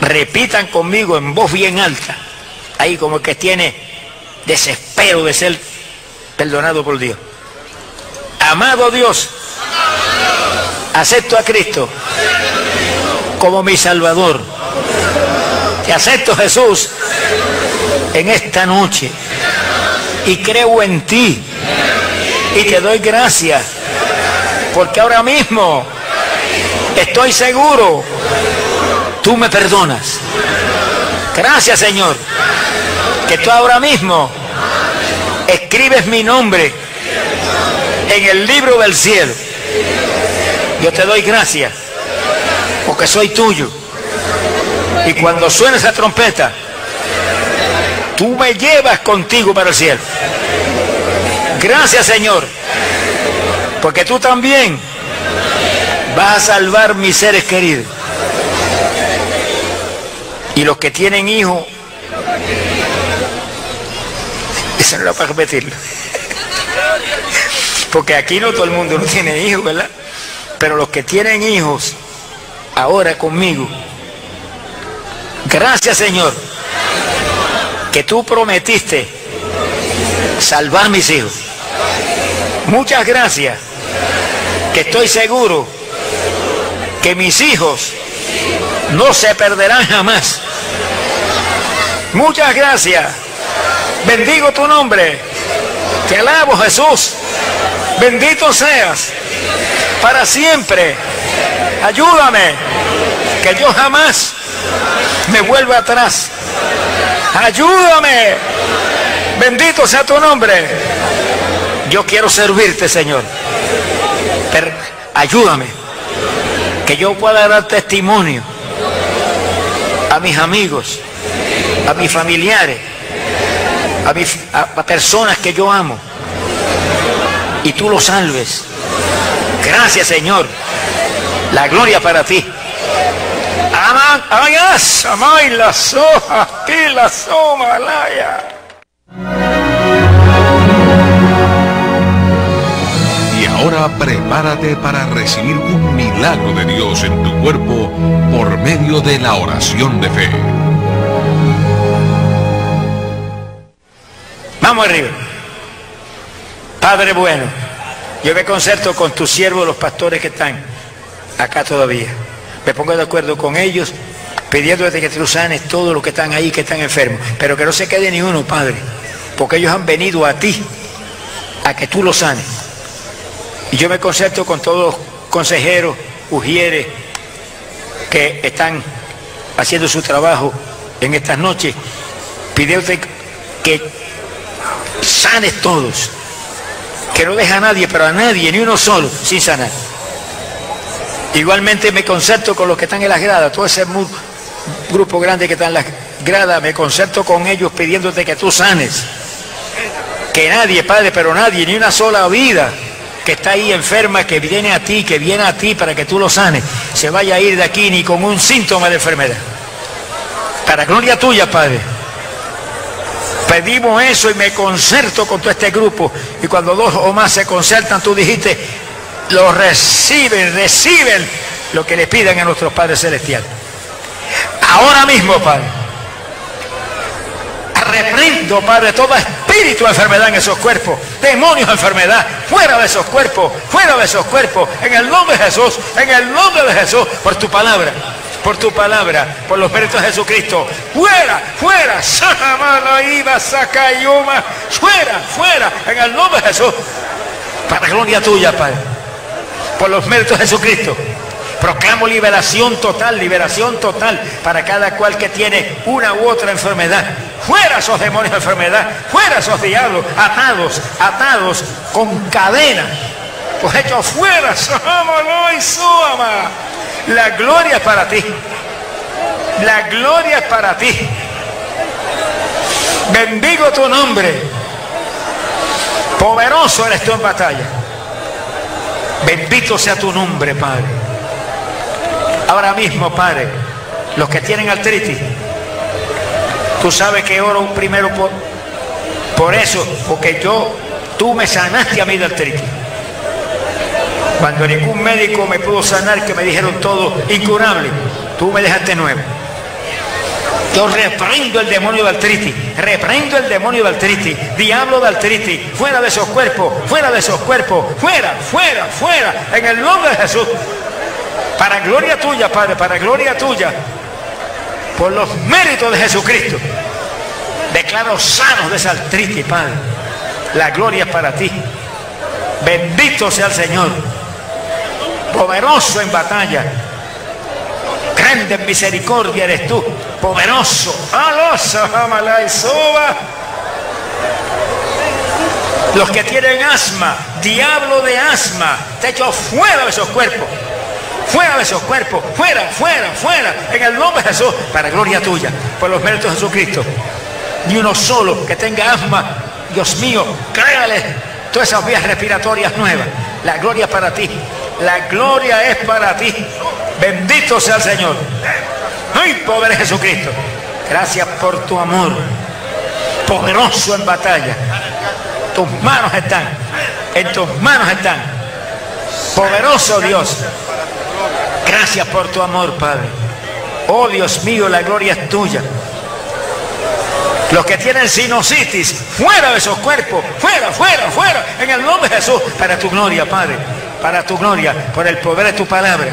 Repitan conmigo en voz bien alta, ahí como que tiene desespero de ser perdonado por Dios. Amado Dios, acepto a Cristo como mi Salvador. Te acepto Jesús en esta noche y creo en ti y te doy gracias porque ahora mismo estoy seguro tú me perdonas. Gracias Señor que tú ahora mismo escribes mi nombre en el libro del cielo. Yo te doy gracias porque soy tuyo. Y cuando suene esa trompeta, tú me llevas contigo para el cielo. Gracias Señor, porque tú también vas a salvar mis seres queridos. Y los que tienen hijos, eso no lo para repetirlo. Porque aquí no todo el mundo no tiene hijos, ¿verdad? Pero los que tienen hijos, ahora conmigo, gracias Señor que tú prometiste salvar mis hijos. Muchas gracias, que estoy seguro que mis hijos no se perderán jamás. Muchas gracias. Bendigo tu nombre. Te alabo Jesús. Bendito seas para siempre. Ayúdame que yo jamás me vuelva atrás Ayúdame. Bendito sea tu nombre. Yo quiero servirte, Señor. Pero ayúdame. Que yo pueda dar testimonio a mis amigos, a mis familiares, a, mis, personas que yo amo. Y tú los salves. Gracias, Señor. La gloria para ti. Amay la soja, y la somalaya. Y ahora prepárate para recibir un milagro de Dios en tu cuerpo por medio de la oración de fe. Vamos arriba. Padre bueno, yo me concerto con tus siervos, los pastores que están acá todavía me pongo de acuerdo con ellos, pidiéndote que tú sanes todos los que están ahí, que están enfermos, pero que no se quede ni uno, Padre, porque ellos han venido a ti, a que tú los sanes. Y yo me concerto con todos los consejeros, ujieres, que están haciendo su trabajo en estas noches, pidiéndote que sanes todos, que no deja a nadie, pero a nadie, ni uno solo, sin sanar. Igualmente me concerto con los que están en las gradas, todo ese grupo grande que está en las gradas, me concerto con ellos pidiéndote que tú sanes. Que nadie, Padre, pero nadie, ni una sola vida que está ahí enferma, que viene a ti, que viene a ti para que tú lo sanes, se vaya a ir de aquí ni con un síntoma de enfermedad. Para gloria tuya, Padre. Pedimos eso y me concerto con todo este grupo. Y cuando dos o más se concertan, tú dijiste, lo reciben, reciben lo que le piden a nuestros padres celestiales. Ahora mismo, Padre, reprendo, Padre, todo espíritu de enfermedad en esos cuerpos, demonios de enfermedad, fuera de esos cuerpos, fuera de esos cuerpos, en el nombre de Jesús, en el nombre de Jesús, por tu palabra por tu palabra, por los méritos de Jesucristo. Fuera, fuera, fuera, fuera, en el nombre de Jesús. Para gloria tuya, Padre. Por los méritos de Jesucristo. Proclamo liberación total, liberación total para cada cual que tiene una u otra enfermedad. Fuera esos demonios de enfermedad, fuera esos diablos, atados, atados con cadena. Pues hechos fuera, la gloria es para ti. La gloria es para ti. Bendigo tu nombre. Poderoso eres tú en batalla. Bendito sea tu nombre, Padre. Ahora mismo, Padre, los que tienen artritis, tú sabes que oro primero por, por eso, porque yo, tú me sanaste a mí de artritis. Cuando ningún médico me pudo sanar, que me dijeron todo incurable, tú me dejaste nuevo. Yo reprendo el demonio de artritis, reprendo el demonio de artritis, diablo de artritis, fuera de esos cuerpos, fuera de esos cuerpos, fuera, fuera, fuera, en el nombre de Jesús. Para gloria tuya, Padre, para gloria tuya, por los méritos de Jesucristo, declaro sanos de esa artritis, Padre. La gloria es para ti. Bendito sea el Señor poderoso en batalla. Grande misericordia eres tú, poderoso. Los que tienen asma, diablo de asma, te echo fuera de esos cuerpos. Fuera de esos cuerpos, fuera, fuera, fuera, en el nombre de Jesús, para gloria tuya, por los méritos de Jesucristo. Ni uno solo que tenga asma, Dios mío, créale todas esas vías respiratorias nuevas. La gloria para ti, la gloria es para ti. Bendito sea el Señor. Ay, pobre Jesucristo. Gracias por tu amor. Poderoso en batalla. Tus manos están. En tus manos están. Poderoso Dios. Gracias por tu amor, Padre. Oh Dios mío, la gloria es tuya. Los que tienen sinusitis, fuera de esos cuerpos, fuera, fuera, fuera, en el nombre de Jesús, para tu gloria, Padre para tu gloria, por el poder de tu palabra.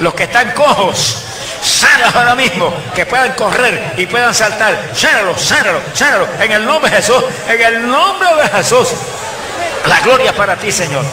Los que están cojos, sánalos ahora mismo, que puedan correr y puedan saltar. Sánalos, sánalos, sánalos. En el nombre de Jesús, en el nombre de Jesús. La gloria para ti, Señor.